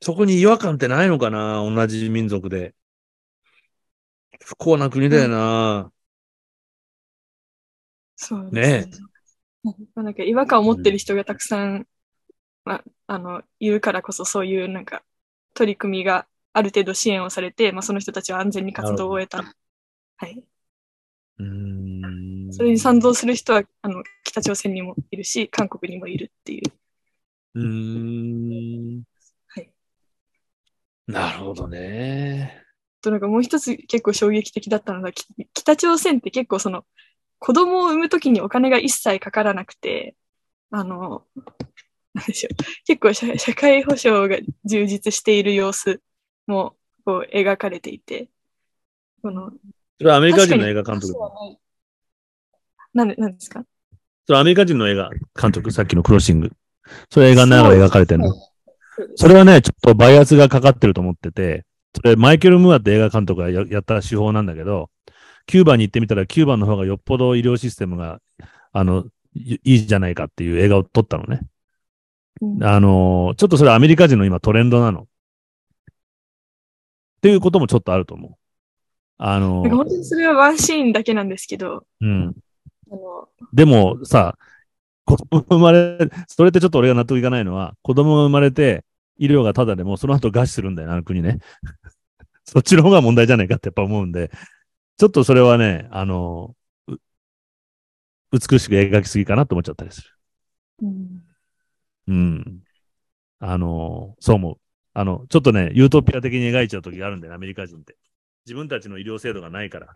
そこに違和感ってないのかな？同じ民族で。不幸な国だよな。そうですね。まあなんか違和感を持ってる人がたくさん、まあ、あの、いるからこそそういうなんか取り組みがある程度支援をされて、まあ、その人たちは安全に活動を終えた。はい。うーん。それに賛同する人は、あの、北朝鮮にもいるし、韓国にもいるっていう。うーん。はい。なるほどね。となんかもう一つ結構衝撃的だったのが、き北朝鮮って結構その子供を産むときにお金が一切かからなくて、あの、なんでしょう。結構社社会保障が充実している様子もこう描かれていて、この、それはアメリカ人の映画監督なんで、なんですか？それアメリカ人の映画監督、さっきのクロッシング。それ映画の中で描かれてるの。それはね、ちょっとバイアスがかかってると思ってて、それマイケル・ムーアって映画監督がややった手法なんだけど、キューバに行ってみたら、キューバの方がよっぽど医療システムが、あの、いいいじゃないかっていう映画を撮ったのね。うんあの、ちょっとそれアメリカ人の今トレンドなの。っていうこともちょっとあると思う。あの本当にそれはワンシーンだけなんですけど、うん。あの、でもさ、子供が生まれ、それってちょっと俺が納得いかないのは、子供が生まれて、医療がただでも、その後餓死するんだよな、あの国ね。そっちの方が問題じゃないかってやっぱ思うんで、ちょっとそれはね、あの、う美しく描きすぎかなと思っちゃったりする。うんうん。あの、そう思う。あの、ちょっとね、ユートピア的に描いちゃう時があるんだよね、アメリカ人って。自分たちの医療制度がないから。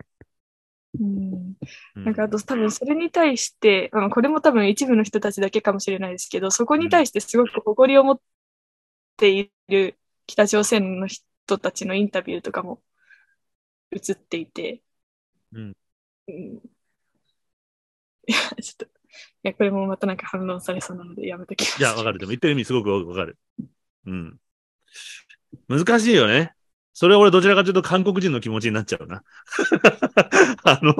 うんうなんかあと多分それに対して、あのこれも多分一部の人たちだけかもしれないですけど、そこに対してすごく誇りを持っている北朝鮮の人たちのインタビューとかも映っていて、うんうんいや、ちょっと、いや、これもまたなんか反論されそうなのでやめときます。いや、わかる。でも言ってる意味すごくわかる。うん。難しいよね。それは俺どちらかというと韓国人の気持ちになっちゃうな。あの、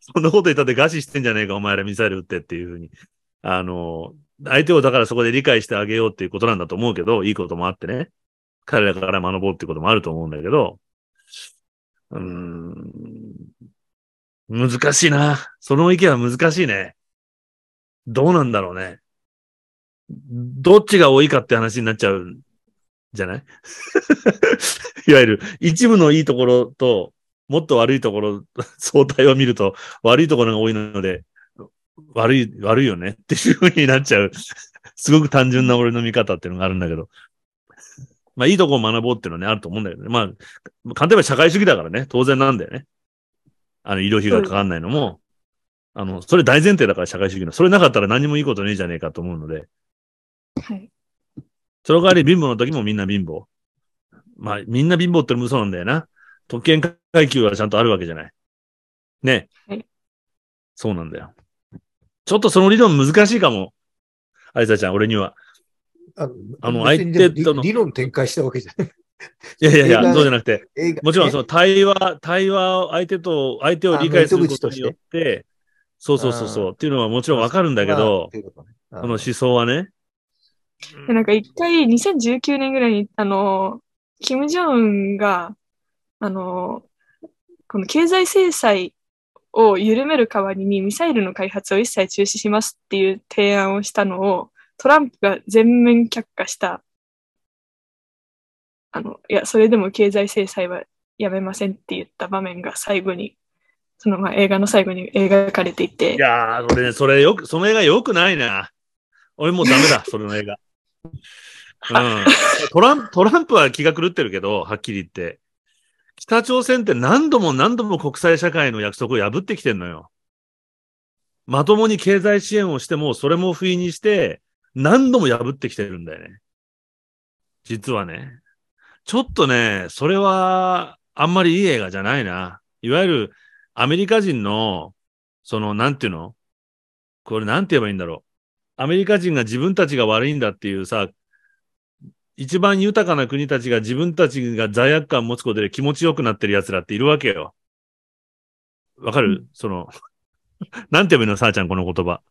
そんなこと言ったって餓死してんじゃねえか、お前らミサイル撃ってっていうふうに。あの、相手をだからそこで理解してあげようっていうことなんだと思うけど、いいこともあってね。彼らから学ぼうっていうこともあると思うんだけど、うーん、難しいな。その意見は難しいね。どうなんだろうね。どっちが多いかって話になっちゃうじゃない？いわゆる一部のいいところと、もっと悪いところ、相対を見ると悪いところが多いので、悪い、悪いよね？っていう風になっちゃう。すごく単純な俺の見方っていうのがあるんだけど。まあいいとこを学ぼうっていうのはね、あると思うんだけどね。まあ、簡単に言えば社会主義だからね、当然なんだよね。あの、医療費がかかんないのも、あの、それ大前提だから社会主義の。それなかったら何もいいことねえじゃねえかと思うので。はい。その代わり貧乏の時もみんな貧乏。まあ、みんな貧乏ってのも嘘なんだよな。特権階級はちゃんとあるわけじゃない。ね。はいそうなんだよ。ちょっとその理論難しいかも。ありさちゃん、俺には。あのあの相手との理理論展開したわけじゃない。いやいやいや、そうじゃなくて、もちろんその対話、対話を相手と、相手を理解することによって、そうそうそうそう、っていうのはもちろんわかるんだけど、この思想はね。でなんか一回2019年ぐらいに、あの、キム・ジョンウンが、あの、この経済制裁を緩める代わりにミサイルの開発を一切中止しますっていう提案をしたのをトランプが全面却下した。あの、いや、それでも経済制裁はやめませんって言った場面が最後に、そのまあ映画の最後に描かれていてい、やー、俺ね、それよく、その映画良くないな。俺もうダメだ、それの映画。うん。トランプ、トランプは気が狂ってるけど、はっきり言って。北朝鮮って何度も何度も国際社会の約束を破ってきてんのよ。まともに経済支援をしても、それも不意にして、何度も破ってきてるんだよね。実はね。ちょっとね、それは、あんまりいい映画じゃないな。いわゆる、アメリカ人の、その、なんていうの？これなんて言えばいいんだろう。アメリカ人が自分たちが悪いんだっていうさ、一番豊かな国たちが自分たちが罪悪感を持つことで気持ちよくなってる奴らっているわけよ。わかる、その、なんて言えばいいのさあちゃん、この言葉。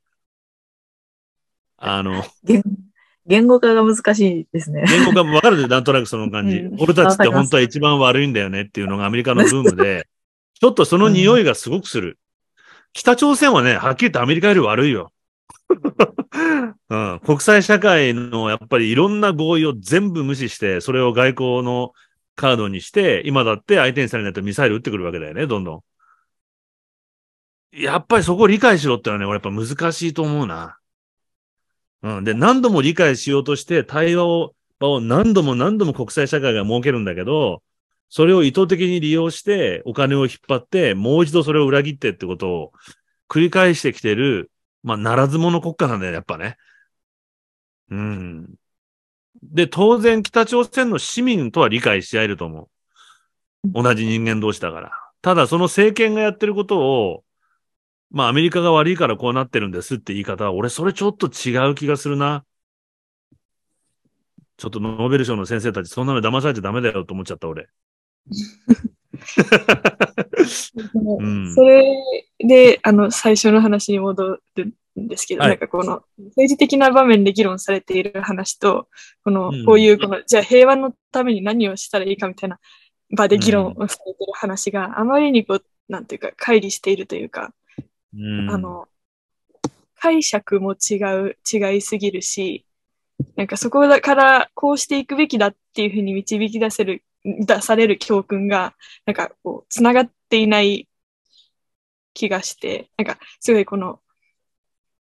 あの、言言語化が難しいですね。言語がわかる？なんとなくその感じ。うん俺たちって本当は一番悪いんだよねっていうのがアメリカのブームで、ちょっとその匂いがすごくする。北朝鮮はね、はっきり言ってアメリカより悪いよ。うん、国際社会のやっぱりいろんな合意を全部無視して、それを外交のカードにして、今だって相手にされないとミサイル撃ってくるわけだよね、どんどん。やっぱりそこを理解しろってのはね、俺やっぱ難しいと思うな。うん。で、何度も理解しようとして、対話を、場を何度も何度も国際社会が設けるんだけど、それを意図的に利用して、お金を引っ張って、もう一度それを裏切ってってことを繰り返してきてる、まあ、ならず者国家なんだよ、やっぱね。うん。で、当然北朝鮮の市民とは理解し合えると思う。同じ人間同士だから。ただその政権がやってることを、まあアメリカが悪いからこうなってるんですって言い方は、俺それちょっと違う気がするな。ちょっとノーベル賞の先生たち、そんなの騙されちゃダメだよと思っちゃった俺。うん。それで、あの、最初の話に戻るんですけど、はい。なんかこの政治的な場面で議論されている話と、このうん、こういう、この、じゃあ平和のために何をしたらいいかみたいな場で議論をされている話があまりにこう、なんていうか、乖離しているというか、うん。あの、解釈も違う、違いすぎるし、なんかそこだからこうしていくべきだっていうふうに導き出せる、出される教訓が、なんかこう、つながっていない気がして、なんかすごいこの、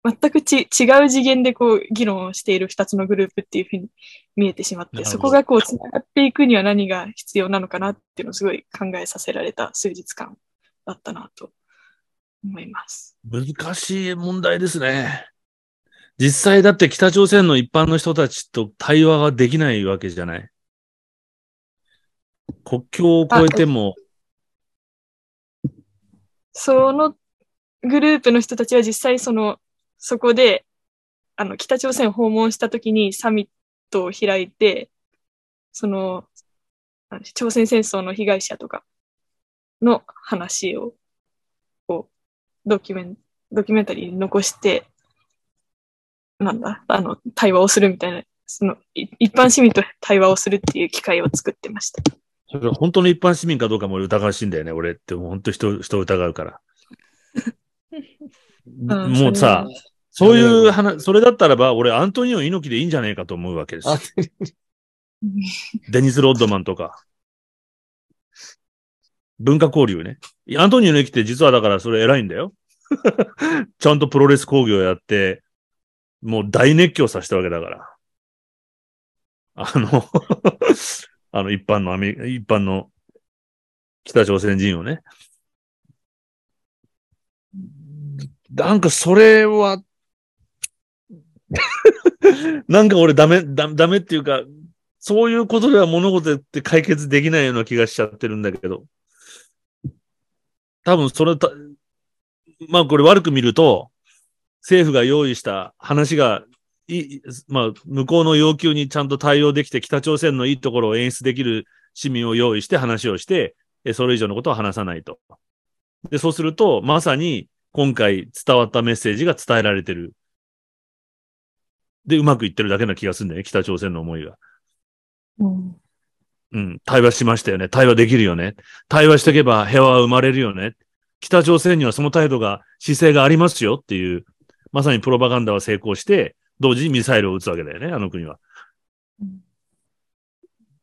全くち違う次元でこう議論をしている二つのグループっていうふうに見えてしまって、そこがこうつながっていくには何が必要なのかなっていうのをすごい考えさせられた数日間だったなと思います。難しい問題ですね。実際だって北朝鮮の一般の人たちと対話ができないわけじゃない。国境を越えても、そのグループの人たちは実際その、そこで、あの、北朝鮮を訪問した時にサミットを開いて、その、朝鮮戦争の被害者とかの話を、こう、ドキュメン、ドキュメンタリーに残して、なんだ、あの、対話をするみたいな、その、一般市民と対話をするっていう機会を作ってました。それは本当の一般市民かどうかも俺疑わしいんだよね、俺って。もう本当人、人を疑うから。んもうさ、そういう話、それだったらば、俺アントニオ猪木でいいんじゃねえかと思うわけです。デニス・ロッドマンとか。文化交流ね。アントニオ猪木って実はだからそれ偉いんだよ。ちゃんとプロレス工業やって、もう大熱狂させたわけだから。あの、あの一般のアメ、一般の北朝鮮人をね。なんかそれは、なんか俺ダメ、ダダメっていうか、そういうことでは物事って解決できないような気がしちゃってるんだけど。多分それた、まあこれ悪く見ると、政府が用意した話が、いまあ向こうの要求にちゃんと対応できて北朝鮮のいいところを演出できる市民を用意して話をして、えそれ以上のことは話さないと。で、そうすると、まさに今回伝わったメッセージが伝えられてる。で、うまくいってるだけな気がするんだよね、北朝鮮の思いが。うんうん、対話しましたよね。対話できるよね。対話していけば平和は生まれるよね。北朝鮮にはその態度が、姿勢がありますよっていう、まさにプロパガンダは成功して、同時にミサイルを撃つわけだよね、あの国は。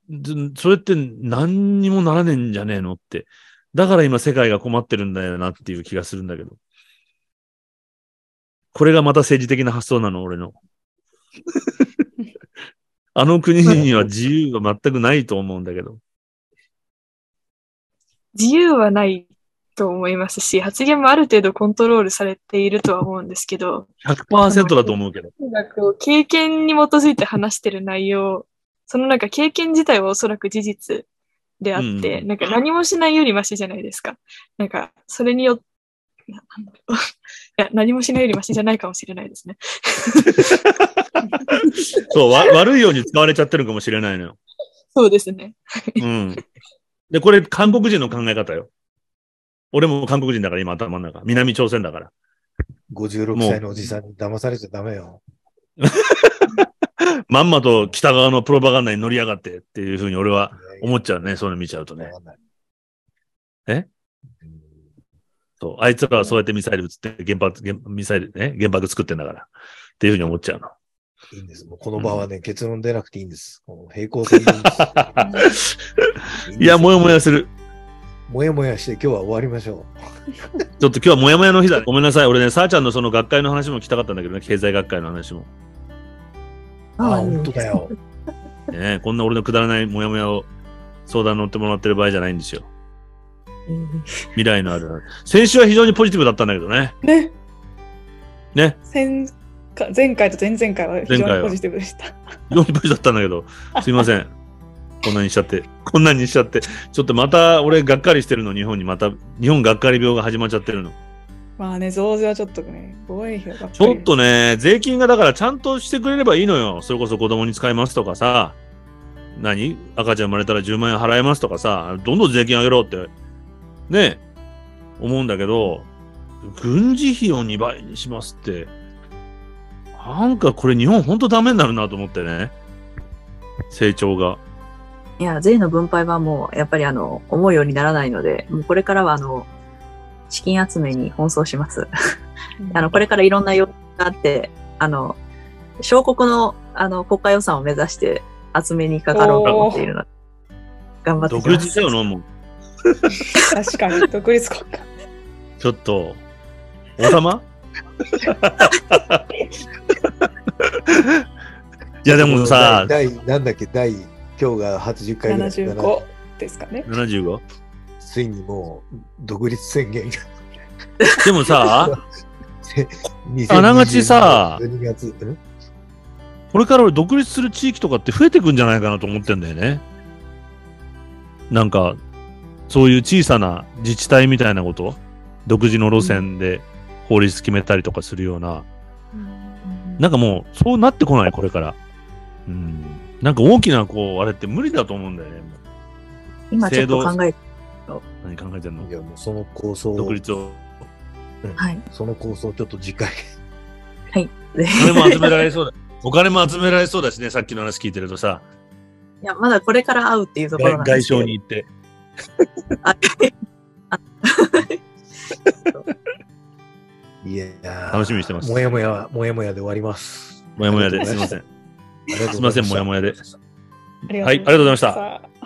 でそれって何にもならねえんじゃねえのって。だから今世界が困ってるんだよなっていう気がするんだけど。これがまた政治的な発想なの、俺の。あの国には自由が全くないと思うんだけど。自由はないと思いますし、発言もある程度コントロールされているとは思うんですけど、100%だと思うけど。なんかこう経験に基づいて話してる内容、そのなんか経験自体はおそらく事実であって、うんなんか何もしないよりマシじゃないですか。なんか、それによって、いや、何もしないよりマシじゃないかもしれないですね。そう、わ悪いように使われちゃってるかもしれないのよ。そうですね。うん。で、これ、韓国人の考え方よ。俺も韓国人だから、今頭の中。南朝鮮だから。56歳のおじさんに騙されちゃダメよ。まんまと北側のプロパガンダに乗り上がってっていうふうに俺は思っちゃうね。そういうの見ちゃうとね。えうんそう。あいつらはそうやってミサイル撃って原発、原ミサイルね、原爆作ってんだから。っていうふうに思っちゃうの。いいんです。もうこの場はね、結論出なくていいんです。この平行線で いいんです。いや、もやもやする。もやもやして今日は終わりましょちょっと今日はもやもやの日だ。ごめんなさい。俺ね、さあちゃんのその学会の話も聞きたかったんだけどね。経済学会の話も。う。ああ、本当だよ。ね、こんな俺のくだらないもやもやを相談乗ってもらってる場合じゃないんですよ。うん未来のある。先週は非常にポジティブだったんだけどね。ね。ね。前か前回と前々回は非常にポジティブでした。非常にポジティブだったんだけど、すいません。こんなにしちゃって。こんなにしちゃって。ちょっとまた俺がっかりしてるの、日本にまた、日本がっかり病が始まっちゃってるの。まあね、増税はちょっとね、防衛費がちょっとね、税金がだからちゃんとしてくれればいいのよ。それこそ子供に使いますとかさ、何？赤ちゃん生まれたら10万円払えますとかさ、どんどん税金上げろって、ね、思うんだけど、軍事費を2倍にしますって、なんかこれ日本ほんとダメになるなと思ってね。成長が。いや、税の分配はもう、やっぱりあの、思うようにならないので、もうこれからはあの、資金集めに奔走します。あの、これからいろんな要求があって、あの、小国の、あの、国家予算を目指して集めにかかろうと思っているので、頑張って。独立したよな、もう。確かに、独立国家。ちょっと、王様？いやでもさ、第、第なんだっけ、第、今日が80回ぐらい。75ですかね。75? ついにもう、独立宣言が。でもさ、2020 あながちさ12月、ん？これから俺独立する地域とかって増えてくんじゃないかなと思ってんだよね。なんか、そういう小さな自治体みたいなこと、独自の路線で法律決めたりとかするような、なんかもう、そうなってこない、これから。うん。なんか大きな、こう、あれって無理だと思うんだよね。今ちょっと考え、何考えてんの？いや、もうその構想独立を。はい。その構想ちょっと次回。お金も集められそうだ。お金も集められそうだしね、さっきの話聞いてるとさ、いや、まだこれから会うっていうところ外なんですけど外相に行って。あいやー楽しみにしてますもやもや、もやもやで終わります。もやもやで、すいません。すいません、もやもやで。はいありがとうございましたた。